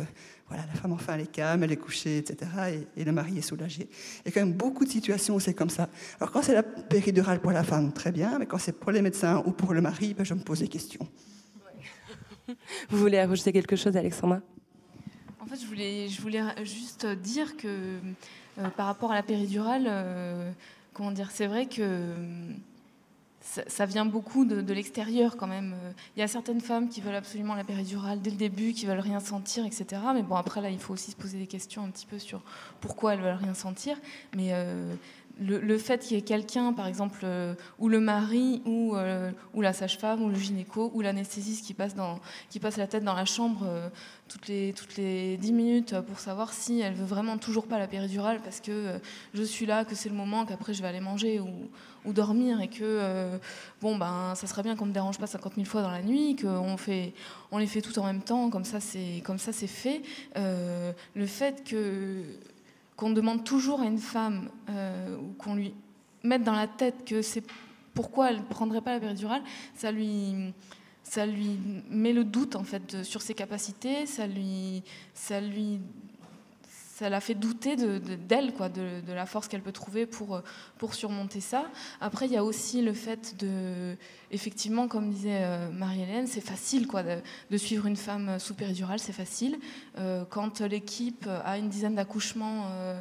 voilà, la femme enfin elle est calme, elle est couchée, etc. Et, et le mari est soulagé. Il y a quand même beaucoup de situations où c'est comme ça. Alors quand c'est la péridurale pour la femme, très bien, mais quand c'est pour les médecins ou pour le mari, ben, je me pose des questions. Vous voulez ajouter quelque chose, Alexandra? En fait, je voulais, je voulais juste dire que euh, par rapport à la péridurale, euh, comment dire, c'est vrai que euh, ça, vient beaucoup de, l'extérieur quand même. Il y a certaines femmes qui veulent absolument la péridurale dès le début, qui veulent rien sentir, etc. Mais bon, après là, il faut aussi se poser des questions un petit peu sur pourquoi elles veulent rien sentir. Mais euh, le, fait qu'il y ait quelqu'un, par exemple, euh, ou le mari, ou, euh, ou la sage-femme, ou le gynéco, ou l'anesthésiste qui passe, la tête dans la chambre toutes, les, toutes les 10 minutes pour savoir si elle veut vraiment toujours pas la péridurale parce que je suis là, que c'est le moment, qu'après je vais aller manger ou, dormir et que euh, bon ben ça serait bien qu'on ne dérange pas 50 000 fois dans la nuit, qu'on fait, on les fait tout en même temps, comme ça c'est comme ça c'est fait. Euh, le fait que qu'on demande toujours à une femme euh, ou qu'on lui mette dans la tête que c'est pourquoi elle ne prendrait pas la péridurale, ça lui ça lui met le doute en fait sur ses capacités, ça lui ça lui ça la fait douter de- de- d'elle, de, de la force qu'elle peut trouver pour, euh, pour surmonter ça. Après, il y a aussi le fait de, effectivement, comme disait euh, Marie-Hélène, c'est facile quoi, de, suivre une femme sous péridurale, c'est facile. Euh, quand l'équipe a une dizaine d'accouchements euh,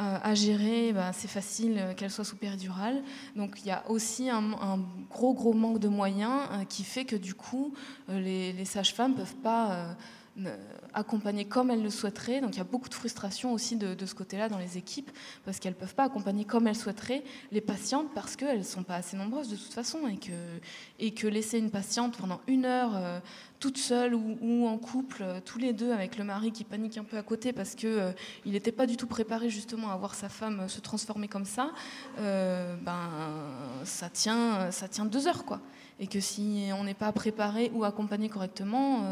euh, à gérer, ben, c'est facile euh, qu'elle soit sous péridurale. Donc il y a aussi un, gros, gros manque de moyens euh, qui fait que du coup, euh, les, les sages-femmes ne peuvent pas euh, accompagner comme elles le souhaiteraient. Donc il y a beaucoup de frustration aussi de, de ce côté-là dans les équipes, parce qu'elles ne peuvent pas accompagner comme elles souhaiteraient les patientes, parce qu'elles ne sont pas assez nombreuses de toute façon, et que, et que laisser une patiente pendant une heure euh, toute seule ou, en couple, euh, tous les deux, avec le mari qui panique un peu à côté, parce qu'il euh, n'était pas du tout préparé justement à voir sa femme se transformer comme ça, ben, ça, tient, ça tient deux heures. quoi. Et que si on n'est pas préparé ou accompagné correctement,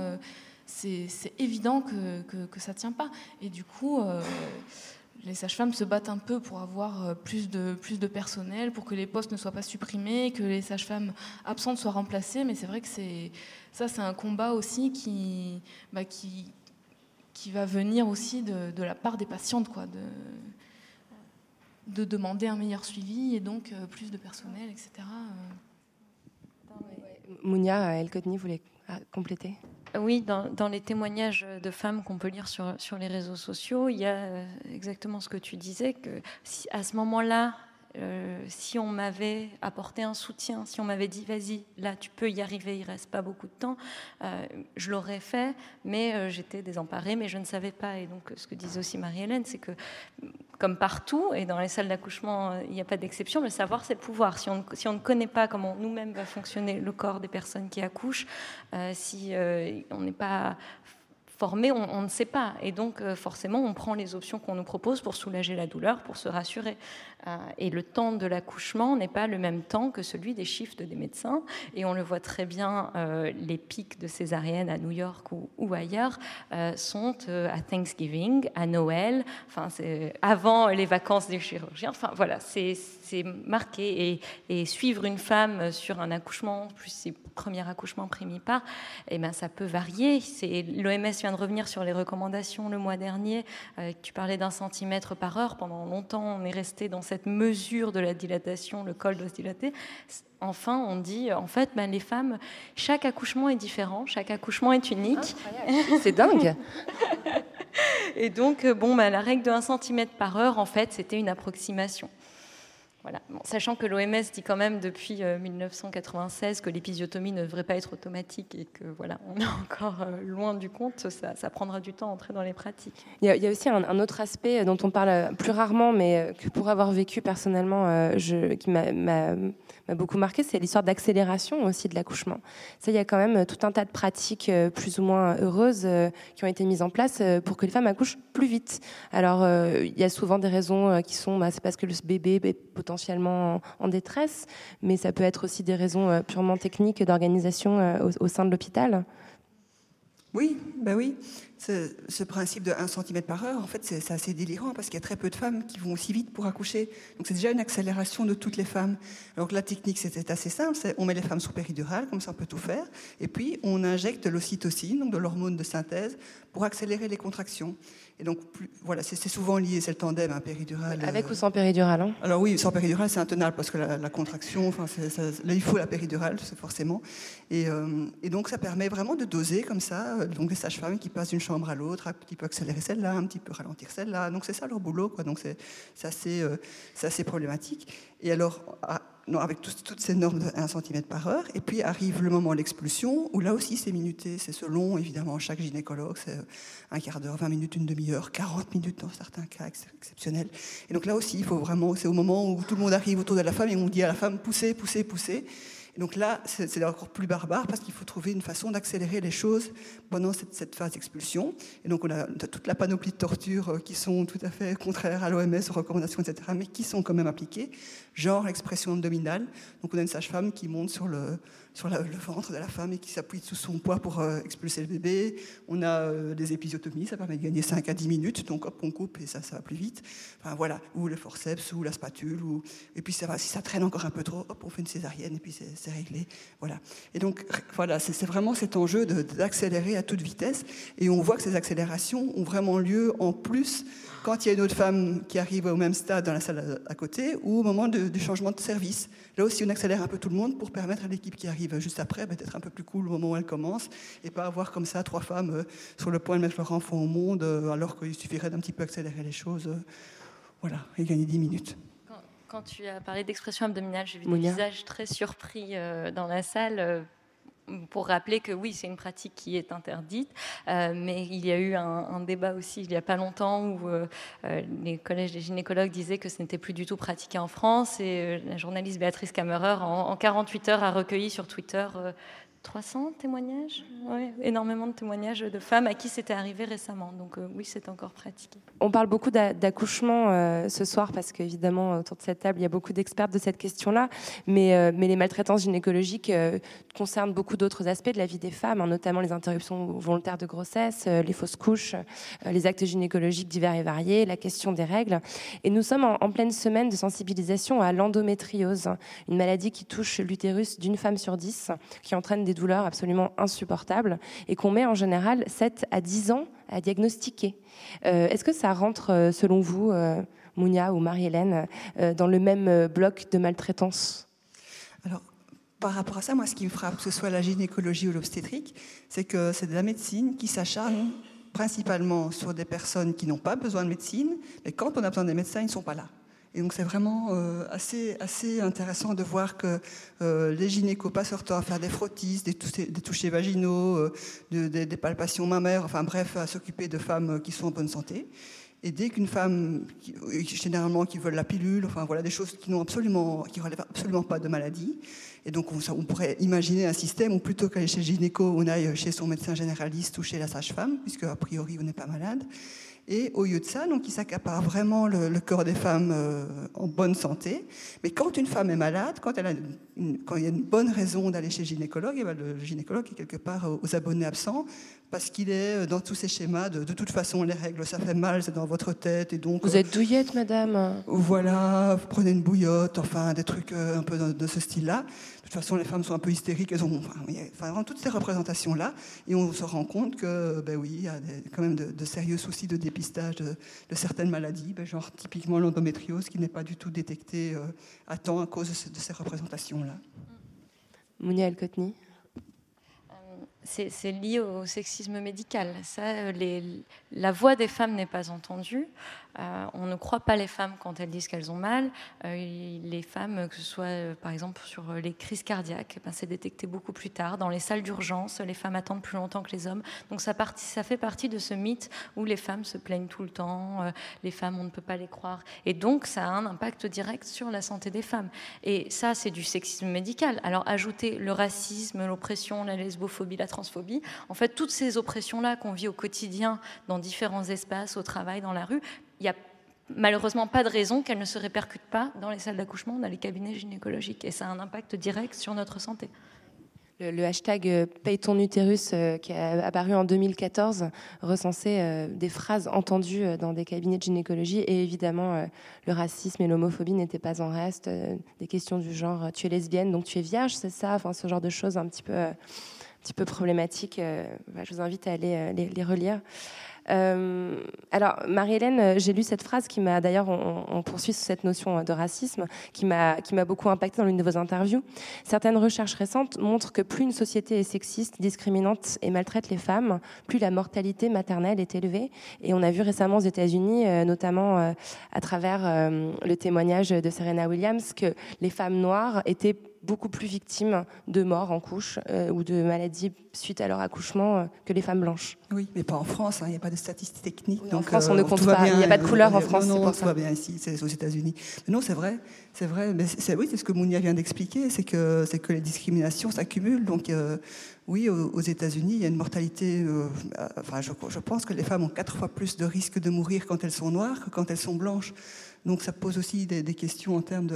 c'est évident que, ça ne tient pas. Et du coup, euh, les sages-femmes se battent un peu pour avoir euh, plus de, personnel, pour que les postes ne soient pas supprimés, que les sages-femmes absentes soient remplacées. Mais c'est vrai que ça, c'est un combat aussi qui, bah, va venir aussi de, la part des patientes, de, de demander un meilleur suivi et donc euh, plus de personnel, etc. Mounia Elkodni voulait ah, compléter? Oui, dans, les témoignages de femmes qu'on peut lire sur, les réseaux sociaux, il y a euh, exactement ce que tu disais, que à ce moment-là, euh, si on m'avait apporté un soutien, si on m'avait dit vas-y, là tu peux y arriver, il reste pas beaucoup de temps, euh, je l'aurais fait, mais euh, j'étais désemparée, mais je ne savais pas. Et donc ce que disait aussi Marie-Hélène, c'est que comme partout, et dans les salles d'accouchement, il n'y a pas d'exception, le savoir, c'est le pouvoir. Si on, ne connaît pas comment nous-mêmes va fonctionner le corps des personnes qui accouchent, si on n'est pas formé, on, ne sait pas. Et donc, forcément, on prend les options qu'on nous propose pour soulager la douleur, pour se rassurer. Euh, et le temps de l'accouchement n'est pas le même temps que celui des shifts des médecins. Et on le voit très bien, euh, les pics de césariennes à New York ou, ailleurs euh, sont à Thanksgiving, à Noël, enfin, avant les vacances des chirurgiens. Enfin, voilà, c'est marqué. Et, suivre une femme sur un accouchement, plus ses premiers accouchements primipare, eh ben, ça peut varier. L'OMS vient de revenir sur les recommandations le mois dernier. Tu parlais d'un centimètre par heure. Pendant longtemps, on est resté dans cette mesure de la dilatation, le col doit se dilater. Enfin, on dit, en fait, ben, les femmes, chaque accouchement est différent, chaque accouchement est unique. C'est dingue. Et donc, bon, ben, la règle de 1 cm par heure, en fait, c'était une approximation. Sachant que l'OMS dit quand même depuis 1996 que l'épisiotomie ne devrait pas être automatique et que voilà, on est encore loin du compte, ça, prendra du temps à entrer dans les pratiques. Il y a, aussi un, autre aspect dont on parle plus rarement, mais que pour avoir vécu personnellement, je, qui m'a beaucoup marqué, c'est l'histoire d'accélération aussi de l'accouchement. Ça, il y a quand même tout un tas de pratiques plus ou moins heureuses qui ont été mises en place pour que les femmes accouchent plus vite. Alors, il y a souvent des raisons qui sont, bah, c'est parce que le bébé est potentiellement en détresse, mais ça peut être aussi des raisons purement techniques d'organisation au sein de l'hôpital. Oui, ben oui. Ce, principe de 1 cm par heure, en fait, c'est assez délirant parce qu'il y a très peu de femmes qui vont aussi vite pour accoucher. Donc c'est déjà une accélération de toutes les femmes. Alors la technique, c'était assez simple. On met les femmes sous péridurale, comme ça on peut tout faire. Et puis on injecte l'ocytocine, donc de l'hormone de synthèse, pour accélérer les contractions. Et donc, plus, voilà, c'est souvent lié, c'est le tandem hein, péridurale. Avec euh... ou sans péridurale hein Alors oui, sans péridurale, c'est intenable parce que la, la contraction, enfin, là, il faut la péridurale, c'est forcément. Et, euh, et, donc, ça permet vraiment de doser comme ça. Donc, les sages-femmes qui passent d'une chambre à l'autre, un petit peu accélérer celle-là, un petit peu ralentir celle-là. Donc, c'est ça leur boulot, quoi. Donc, c'est assez, euh, assez problématique. Et alors, à, avec tout, toutes ces normes de 1 cm par heure. Et puis arrive le moment de l'expulsion, où là aussi c'est minuté, c'est selon évidemment chaque gynécologue, c'est un quart d'heure, 20 minutes, une demi-heure, 40 minutes dans certains cas exceptionnels. Et donc là aussi, il faut vraiment, c'est au moment où tout le monde arrive autour de la femme et on dit à la femme poussez, poussez, poussez. Donc là, c'est encore plus barbare parce qu'il faut trouver une façon d'accélérer les choses pendant cette, phase d'expulsion. Et donc on a toute la panoplie de tortures qui sont tout à fait contraires à l'OMS, aux recommandations, etc., mais qui sont quand même appliquées, genre l'expression abdominale. Donc on a une sage-femme qui monte sur le, sur le ventre de la femme et qui s'appuie sous son poids pour euh, expulser le bébé. On a euh, des épisiotomies, ça permet de gagner 5 à 10 minutes, donc hop, on coupe et ça, ça va plus vite. Enfin voilà, ou le forceps, ou la spatule, et puis ça va, si ça traîne encore un peu trop, hop, on fait une césarienne et puis c'est réglé. Voilà. Et donc voilà, c'est vraiment cet enjeu d'accélérer à toute vitesse. Et on voit que ces accélérations ont vraiment lieu en plus quand il y a une autre femme qui arrive au même stade dans la salle à côté ou au moment du changement de service. Là aussi, on accélère un peu tout le monde pour permettre à l'équipe qui arrive juste après bah, d'être un peu plus cool au moment où elle commence et pas avoir comme ça trois femmes euh, sur le point de mettre leur enfant au monde euh, alors qu'il suffirait d'un petit peu accélérer les choses. Euh, voilà, et gagner 10 minutes. Quand, tu as parlé d'expression abdominale, j'ai vu des visages très surpris euh, dans la salle. Euh, pour rappeler que oui, c'est une pratique qui est interdite, euh, mais il y a eu un, un, débat aussi il n'y a pas longtemps où euh, les collèges des gynécologues disaient que ce n'était plus du tout pratiqué en France et euh, la journaliste Béatrice Kammerer, en, en, 48 heures, a recueilli sur Twitter 300 témoignages, oui, énormément de témoignages de femmes à qui c'était arrivé récemment. Donc euh, oui, c'est encore pratiqué. On parle beaucoup d'accouchement euh, ce soir parce qu'évidemment, autour de cette table, il y a beaucoup d'experts de cette question-là. Mais, euh, mais les maltraitances gynécologiques euh, concernent beaucoup d'autres aspects de la vie des femmes, hein, notamment les interruptions volontaires de grossesse, euh, les fausses couches, euh, les actes gynécologiques divers et variés, la question des règles. Et nous sommes en, en pleine semaine de sensibilisation à l'endométriose, une maladie qui touche l'utérus d'une femme sur dix, qui entraîne des douleurs absolument insupportables et qu'on met en général 7 à 10 ans à diagnostiquer. Euh, Est-ce que ça rentre, selon vous, euh, Mounia ou Marie-Hélène, euh, dans le même bloc de maltraitance? Alors, par rapport à ça, moi, ce qui me frappe, que ce soit la gynécologie ou l'obstétrique, c'est que c'est de la médecine qui s'acharne principalement sur des personnes qui n'ont pas besoin de médecine, mais quand on a besoin des médecins, ils ne sont pas là. Et donc c'est vraiment euh, assez, assez intéressant de voir que euh, les leur temps à faire des frottis, des, touchés, vaginaux, euh, de, des, palpations mammaires, enfin bref, à s'occuper de femmes qui sont en bonne santé. Et dès qu'une femme, qui, généralement qui veulent la pilule, enfin voilà des choses qui n'ont absolument, qui relèvent absolument pas de maladie. Et donc on, on pourrait imaginer un système où plutôt qu'aller chez le gynéco, on aille chez son médecin généraliste ou chez la sage-femme, puisque a priori on n'est pas malade. Et au lieu de ça, donc, il s'accapare vraiment le, le, corps des femmes euh, en bonne santé. Mais quand une femme est malade, quand, elle a une, quand il y a une bonne raison d'aller chez le gynécologue, eh bien le gynécologue est quelque part aux abonnés absents parce qu'il est dans tous ces schémas de, de toute façon les règles ça fait mal c'est dans votre tête et donc vous êtes douillette madame voilà vous prenez une bouillotte enfin des trucs un peu de, de ce style là de toute façon les femmes sont un peu hystériques elles ont enfin, toutes ces représentations là et on se rend compte que ben oui il y a des, quand même de, de, sérieux soucis de dépistage de, de certaines maladies ben, genre typiquement l'endométriose qui n'est pas du tout détectée euh, à temps à cause de, ces représentations là Mounia El Kotni c'est lié au sexisme médical. Ça, les, la voix des femmes n'est pas entendue. Euh, on ne croit pas les femmes quand elles disent qu'elles ont mal. Euh, les femmes, que ce soit euh, par exemple sur les crises cardiaques, eh ben, c'est détecté beaucoup plus tard. Dans les salles d'urgence, les femmes attendent plus longtemps que les hommes. Donc ça, ça fait partie de ce mythe où les femmes se plaignent tout le temps, les femmes, on ne peut pas les croire. Et donc ça a un impact direct sur la santé des femmes. Et ça, c'est du sexisme médical. Alors ajouter le racisme, l'oppression, la lesbophobie, la transphobie, en fait, toutes ces oppressions-là qu'on vit au quotidien dans différents espaces, au travail, dans la rue, il n'y a malheureusement pas de raison qu'elles ne se répercutent pas dans les salles d'accouchement, dans les cabinets gynécologiques. Et ça a un impact direct sur notre santé. Le, hashtag euh, Paye ton utérus, euh, qui est apparu en 2014, recensait euh, des phrases entendues dans des cabinets de gynécologie. Et évidemment, le racisme et l'homophobie n'étaient pas en reste. des questions du genre tu es lesbienne, donc tu es vierge, c'est ça? Enfin, Ce genre de choses un petit peu, un petit peu problématiques. je vous invite à aller les relire. Euh, alors, Marie-Hélène, euh, j'ai lu cette phrase qui m'a, d'ailleurs, on, poursuit cette notion de racisme, qui m'a, beaucoup impacté dans l'une de vos interviews. Certaines recherches récentes montrent que plus une société est sexiste, discriminante et maltraite les femmes, plus la mortalité maternelle est élevée. Et on a vu récemment aux États-Unis, euh, notamment à travers le témoignage de Serena Williams, que les femmes noires étaient beaucoup plus victimes de morts en couche euh, ou de maladies suite à leur accouchement euh, que les femmes blanches. Oui, mais pas en France, hein, il n'y a pas de statistiques techniques. en France, on ne euh, compte pas, il n'y a pas de couleur en France. Non, non tout va bien ici, c'est aux États-Unis. Non, c'est vrai, c'est vrai. Mais c'est, oui, c'est ce que Mounia vient d'expliquer, c'est que, c'est que les discriminations s'accumulent. Donc, oui, aux, États-Unis, il y a une mortalité. enfin, je, je pense que les femmes ont quatre fois plus de risques de mourir quand elles sont noires que quand elles sont blanches. Donc ça pose aussi des, questions en termes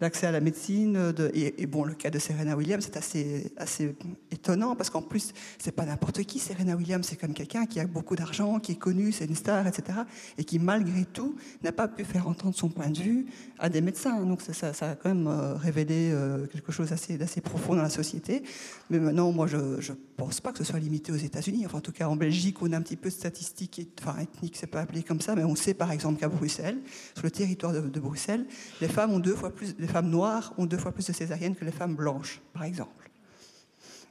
d'accès à la médecine. De, et, bon, le cas de Serena Williams, c'est assez, assez étonnant parce qu'en plus, c'est pas n'importe qui. Serena Williams, c'est comme quelqu'un qui a beaucoup d'argent, qui est connu, c'est une star, etc. Et qui, malgré tout, n'a pas pu faire entendre son point de vue à des médecins. Donc ça, a quand même euh, révélé euh, quelque chose d'assez profond dans la société. Mais maintenant, moi, je ne pense pas que ce soit limité aux États-Unis. Enfin, en tout cas, en Belgique, on a un petit peu de statistiques, enfin, ethniques, c'est pas appelé comme ça, mais on sait par exemple qu'à Bruxelles, sur le territoire de, Bruxelles, les femmes, ont deux fois plus, femmes noires ont deux fois plus de césariennes que les femmes blanches, par exemple.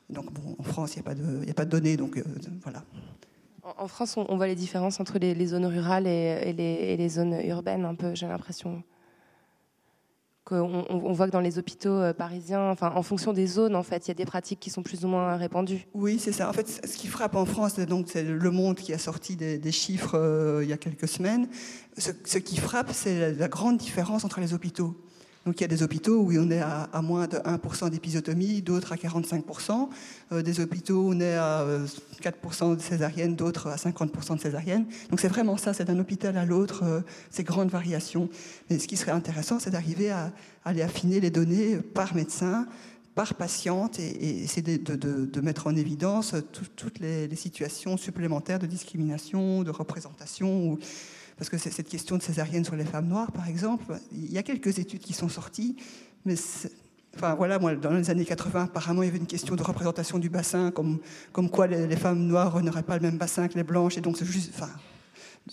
Donc, bon, en France, il n'y a, pas de, a pas de données, donc euh, voilà. En France, on, voit les différences entre les, zones rurales et, les, et, les, zones urbaines, un peu, j'ai l'impression on, voit que dans les hôpitaux euh, parisiens, enfin, en fonction des zones, en fait, il y a des pratiques qui sont plus ou moins répandues. Oui, c'est ça. En fait, ce qui frappe en France, donc, c'est Le Monde qui a sorti des, chiffres euh, il y a quelques semaines. Ce, qui frappe, c'est la grande différence entre les hôpitaux. Donc il y a des hôpitaux où on est à, moins de 1% d'épisotomie, d'autres à 45%. Euh, des hôpitaux où on est à 4% euh, de césarienne, d'autres à 50% de césarienne. Donc c'est vraiment ça, c'est d'un hôpital à l'autre, euh, ces grandes variations. Mais ce qui serait intéressant, c'est d'arriver à, aller affiner les données par médecin, par patiente et, essayer de, mettre en évidence toutes les, les, situations supplémentaires de discrimination, de représentation. Ou, parce que cette question de césarienne sur les femmes noires, par exemple, il y a quelques études qui sont sorties, mais Enfin voilà, dans les années 80, apparemment, il y avait une question de représentation du bassin, comme, comme quoi les, femmes noires n'auraient pas le même bassin que les blanches, et donc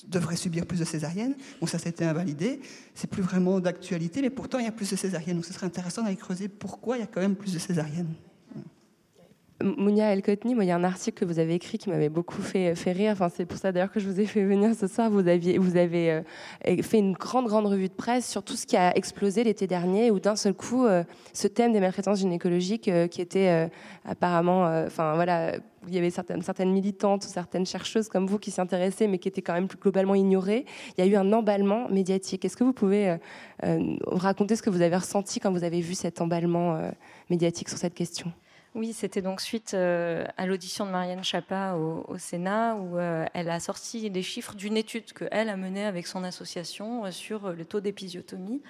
devraient subir plus de césariennes. Bon, ça, été invalidé. C'est plus vraiment d'actualité, mais pourtant, il y a plus de césariennes. Donc, ce serait intéressant d'aller creuser pourquoi il y a quand même plus de césaриennes. Mounia El Kotni, il y a un article que vous avez écrit qui m'avait beaucoup fait, rire. Enfin, c'est pour ça d'ailleurs que je vous ai fait venir ce soir. Vous avez euh, fait une grande, grande revue de presse sur tout ce qui a explosé l'été dernier, où d'un seul coup, euh, ce thème des maltraitances gynécologiques, euh, qui était apparemment, enfin voilà, il y avait certaines, certaines militantes ou certaines chercheuses comme vous qui s'y intéressaient, mais qui étaient quand même plus globalement ignorées. Il y a eu un emballement médiatique. Est-ce que vous pouvez raconter ce que vous avez ressenti quand vous avez vu cet emballement médiatique sur cette question? Oui, c'était donc suite euh, à l'audition de Marianne Chapa au, Sénat, où euh, elle a sorti des chiffres d'une étude qu'elle a menée avec son association euh, sur le taux d'épisiotomie.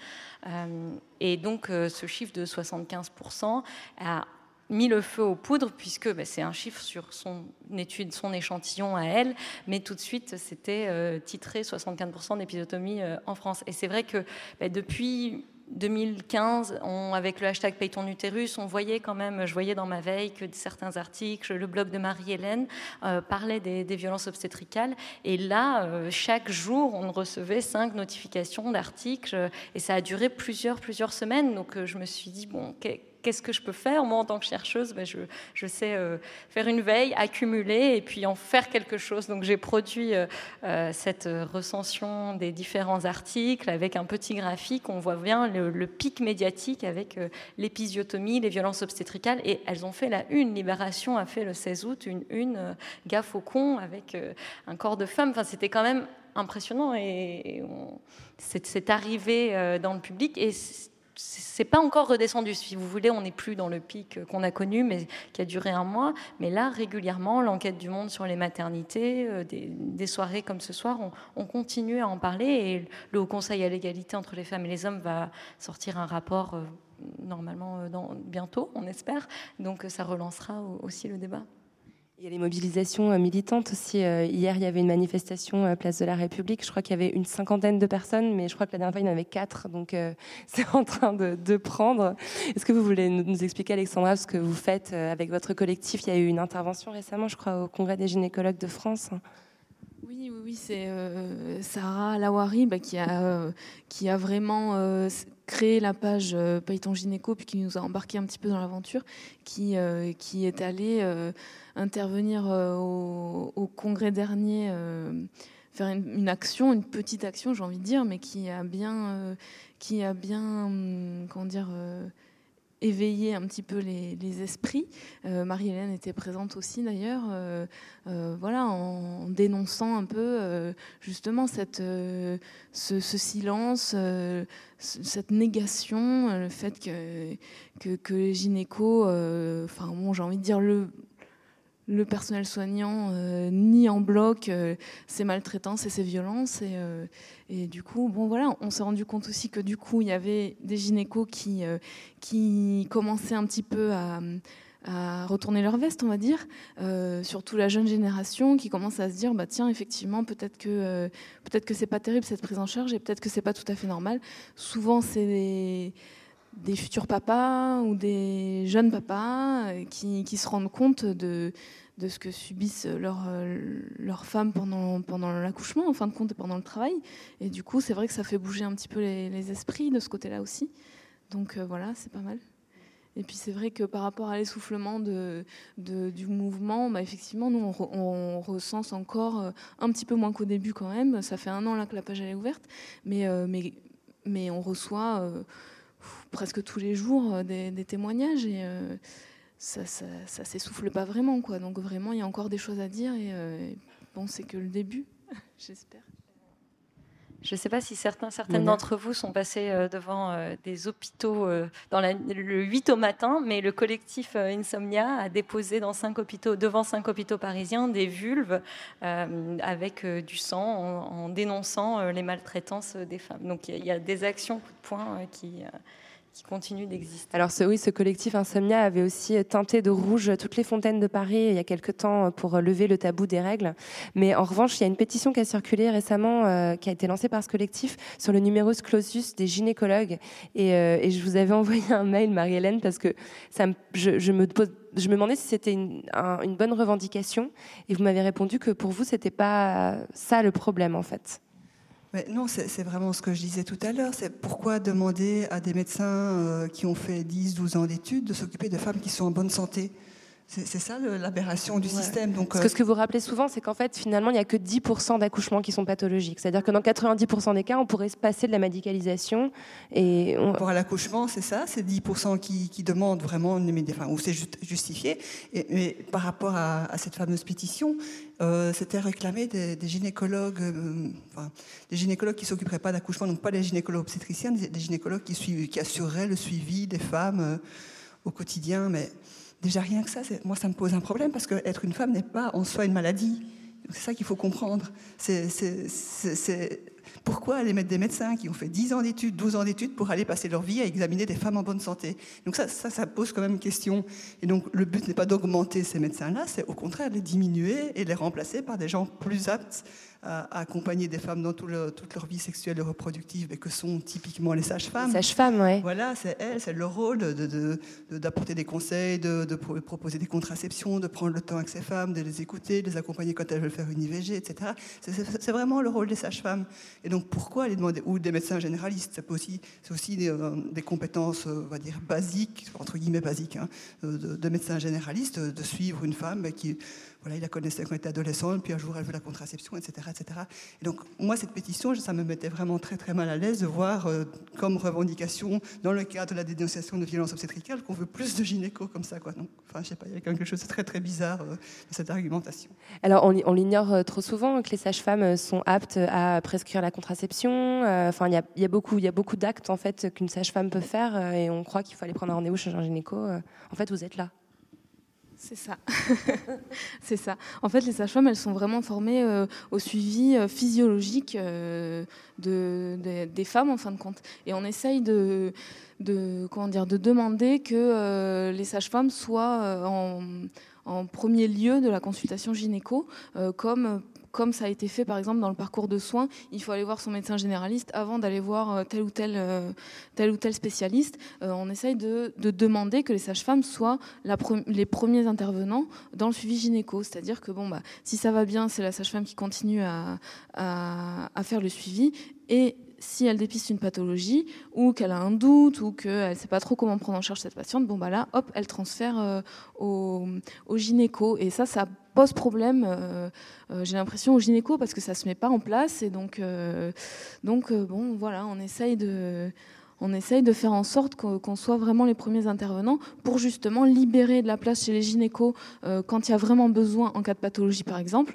et donc, ce chiffre de 75% a mis le feu aux poudres, puisque bah, c'est un chiffre sur son étude, son échantillon à elle, mais tout de suite, c'était titré 75% d'épisiotomie en France. Et c'est vrai que bah, depuis 2015, on, avec le hashtag Paye ton utérus, on voyait quand même, je voyais dans ma veille que certains articles, le blog de Marie-Hélène euh, parlait des, violences obstétricales. Et là, euh, chaque jour, on recevait cinq notifications d'articles et ça a duré plusieurs, plusieurs semaines. Donc euh, je me suis dit, bon, qu'est-ce que je peux faire? Moi, en tant que chercheuse, ben, je, sais euh, faire une veille, accumuler et puis en faire quelque chose. Donc j'ai produit euh, euh, cette recension des différents articles avec un petit graphique. On voit bien le, pic médiatique avec l'épisiotomie, les violences obstétricales. Et elles ont fait la une. Libération a fait le 16 août une une gaffe au con avec un corps de femme. Enfin, c'était quand même impressionnant et, c'est arrivé dans le public et c'est pas encore redescendu. Si vous voulez, on n'est plus dans le pic qu'on a connu, mais qui a duré un mois. Mais là, régulièrement, l'enquête du Monde sur les maternités, euh, des, soirées comme ce soir, on, continue à en parler. Et le Haut Conseil à l'égalité entre les femmes et les hommes va sortir un rapport euh, normalement euh, bientôt, on espère. Donc ça relancera aussi le débat. Il y a les mobilisations euh, militantes aussi. Euh, hier, il y avait une manifestation à Place de la République. Je crois qu'il y avait une cinquantaine de personnes, mais je crois que la dernière fois, il y en avait quatre. Donc, euh, c'est en train de, prendre. Est-ce que vous voulez nous, expliquer, Alexandra, ce que vous faites avec votre collectif? Il y a eu une intervention récemment, je crois, au Congrès des gynécologues de France. Oui, oui, oui c'est Sarah Lawari bah, qui, a, qui a vraiment créé la page euh, Gynéco, puis qui nous a embarqué un petit peu dans l'aventure, qui, qui est allée intervenir euh, au, congrès dernier, euh, faire une, action, une petite action, j'ai envie de dire, mais qui a bien, euh, qui a bien, hum, comment dire éveillé un petit peu les, esprits. Marie-Hélène était présente aussi d'ailleurs, voilà, en, dénonçant un peu justement cette, ce, silence, cette négation, le fait que, que, que les gynécos, enfin bon, j'ai envie de dire le le personnel soignant euh, ni en bloc euh, ces maltraitances et ces violences. Et, euh, et, du coup, bon voilà, on s'est rendu compte aussi que du coup, il y avait des gynécos qui, qui commençaient un petit peu à, retourner leur veste, on va dire, surtout la jeune génération qui commence à se dire, bah tiens, effectivement, peut-être que peut-être que c'est pas terrible cette prise en charge et peut-être que c'est pas tout à fait normal. Souvent, c'est des des futurs papas ou des jeunes papas euh, qui, qui se rendent compte de, de ce que subissent leurs leur femmes pendant, pendant l'accouchement, en fin de compte, et pendant le travail. Et du coup, c'est vrai que ça fait bouger un petit peu les, esprits de ce côté-là aussi. Donc euh, voilà, c'est pas mal. Et puis c'est vrai que par rapport à l'essoufflement de, de, du mouvement, bah, effectivement, nous, on, recense encore euh, un petit peu moins qu'au début quand même. Ça fait un an là que la page est ouverte, mais, mais, mais on reçoit presque tous les jours euh, des, témoignages et euh, ça, ça, s'essouffle pas vraiment. Quoi. Donc vraiment, il y a encore des choses à dire et euh, bon, c'est que le début, j'espère. Je ne sais pas si certains, certaines d'entre vous sont passés devant des hôpitaux dans le 8 au matin, mais le collectif Insomnia a déposé dans cinq hôpitaux, devant cinq hôpitaux parisiens des vulves avec du sang en, dénonçant les maltraitances des femmes. Donc il y, a des actions coup de poing qui qui continue d'exister. Alors ce, oui, ce collectif Insomnia avait aussi teinté de rouge toutes les fontaines de Paris il y a quelque temps pour lever le tabou des règles. Mais en revanche, il y a une pétition qui a circulé récemment, euh, qui a été lancée par ce collectif sur le numerus clausus des gynécologues. Et, euh, je vous avais envoyé un mail, Marie-Hélène, parce que ça me, je, je me pose je me demandais si c'était une, une, bonne revendication et vous m'avez répondu que pour vous c'était pas ça le problème en fait non, c'est vraiment ce que je disais tout à l'heure. C'est pourquoi demander à des médecins euh, qui ont fait 10, 12 ans d'études de s'occuper de femmes qui sont en bonne santé? C'est ça l'aberration du système. Donc, Parce que ce que vous rappelez souvent, c'est qu'en fait, finalement, il n'y a que 10% d'accouchements qui sont pathologiques. C'est-à-dire que dans 90% des cas, on pourrait se passer de la médicalisation. Et on... Pour l'accouchement, c'est ça, c'est 10% qui, qui, demandent vraiment, enfin, où c'est justifié. Et, mais par rapport à, cette fameuse pétition, euh, c'était réclamé des, gynécologues, euh, enfin, des gynécologues qui s'occuperaient pas d'accouchement, donc pas des gynécologues obstétriciens, des, gynécologues qui, suivent, qui assureraient le suivi des femmes euh, au quotidien. Mais Déjà rien que ça, moi ça me pose un problème parce qu'être une femme n'est pas en soi une maladie. C'est ça qu'il faut comprendre. C'est pourquoi aller mettre des médecins qui ont fait 10 ans d'études, 12 ans d'études pour aller passer leur vie à examiner des femmes en bonne santé Donc ça, ça, ça pose quand même une question. Et donc le but n'est pas d'augmenter ces médecins-là, c'est au contraire de les diminuer et les remplacer par des gens plus aptes à, accompagner des femmes dans tout le, toute leur vie sexuelle et reproductive, et que sont typiquement les sages-femmes. Sages-femmes, oui. Voilà, c'est elles, c'est leur rôle d'apporter de, de, des conseils, de, proposer des contraceptions, de prendre le temps avec ces femmes, de les écouter, de les accompagner quand elles veulent faire une IVG, etc. C'est vraiment le rôle des sages-femmes. Et donc pourquoi les demander, ou des médecins généralistes, c'est aussi, aussi des, euh, des, compétences, on va dire, basiques, entre guillemets basiques, hein, de médecins généralistes, de suivre une femme qui voilà, il la connaissait quand elle était adolescente, puis un jour elle veut la contraception, etc., etc. Et donc moi, cette pétition, ça me mettait vraiment très très mal à l'aise de voir euh, comme revendication dans le cadre de la dénonciation de violences obstétricales qu'on veut plus de gynéco comme ça, quoi. Donc, enfin, je sais pas, il y a quelque chose de très très bizarre euh, dans cette argumentation. Alors on, on l'ignore euh, trop souvent que les sages-femmes sont aptes à prescrire la contraception. Enfin, il y a, beaucoup d'actes en fait qu'une sage-femme peut faire, et on croit qu'il faut aller prendre un rendez-vous chez un gynéco. En fait, vous êtes là. C'est ça. c'est ça. En fait, les sages-femmes, elles sont vraiment formées euh, au suivi euh, physiologique euh, de, des femmes, en fin de compte. Et on essaye de demander que les sages-femmes soient en, en, premier lieu de la consultation gynéco, comme comme ça a été fait par exemple dans le parcours de soins, il faut aller voir son médecin généraliste avant d'aller voir euh, tel ou tel, euh, tel ou tel spécialiste. Euh, on essaye de, demander que les sages-femmes soient les premiers intervenants dans le suivi gynéco. C'est-à-dire que bon, bah, si ça va bien, c'est la sage-femme qui continue à, à, faire le suivi. Et si elle dépiste une pathologie ou qu'elle a un doute ou qu'elle ne sait pas trop comment prendre en charge cette patiente, bon bah là, hop, elle transfère au, au, gynéco. Et ça, ça pose problème, euh, euh, j'ai l'impression, au gynéco parce que ça ne se met pas en place. Et donc, euh, donc bon, voilà, on essaye de on essaye de faire en sorte qu'on soit vraiment les premiers intervenants pour justement libérer de la place chez les gynécos quand il y a vraiment besoin en cas de pathologie par exemple,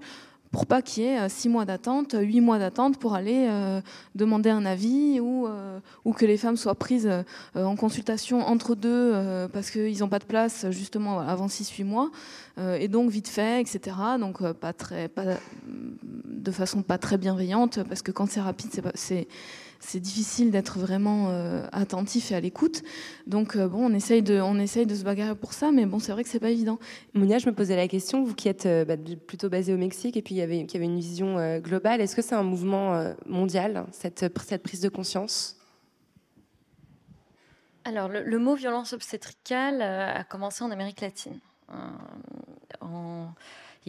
pour pas qu'il y ait euh, six mois d'attente, huit mois d'attente pour aller euh, demander un avis ou, euh, que les femmes soient prises en consultation entre deux parce qu'ils n'ont pas de place justement avant six, huit mois et donc vite fait, etc. Donc pas très, de façon pas très bienveillante parce que quand c'est rapide, c'est c'est difficile d'être vraiment euh, attentif et à l'écoute. Donc euh, bon, on essaye de, on essaye de se bagarrer pour ça, mais bon, c'est vrai que c'est pas évident. Mounia, je me posais la question, vous qui êtes euh, bah, plutôt basé au Mexique et puis y avait, qui avait une vision globale, est-ce que c'est un mouvement mondial cette, cette prise de conscience? Alors le, le, mot violence obstétricale a commencé en Amérique latine. En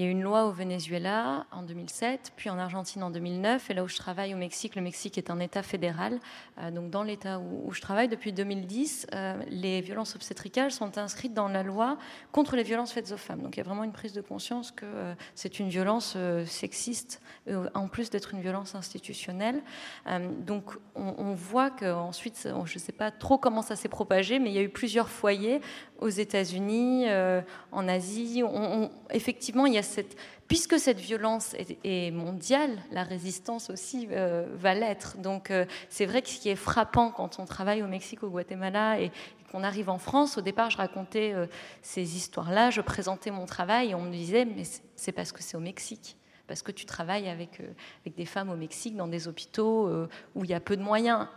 il y a une loi au Venezuela en 2007, puis en Argentine en 2009, et là où je travaille au Mexique, le Mexique est un État fédéral. Euh, donc dans l'État où, je travaille depuis 2010, euh, les violences obstétricales sont inscrites dans la loi contre les violences faites aux femmes. Donc il y a vraiment une prise de conscience que euh, c'est une violence sexiste, en plus d'être une violence institutionnelle. donc on, on voit qu'ensuite, je ne sais pas trop comment ça s'est propagé, mais il y a eu plusieurs foyers aux États-Unis, en Asie. Effectivement, il y a puisque cette violence est, mondiale, la résistance aussi euh, va l'être. Donc euh, c'est vrai que ce qui est frappant quand on travaille au Mexique, au Guatemala et, qu'on arrive en France, au départ je racontais euh, ces histoires-là, je présentais mon travail et on me disait mais c'est parce que c'est au Mexique parce que tu travailles avec, avec des femmes au Mexique dans des hôpitaux où il y a peu de moyens.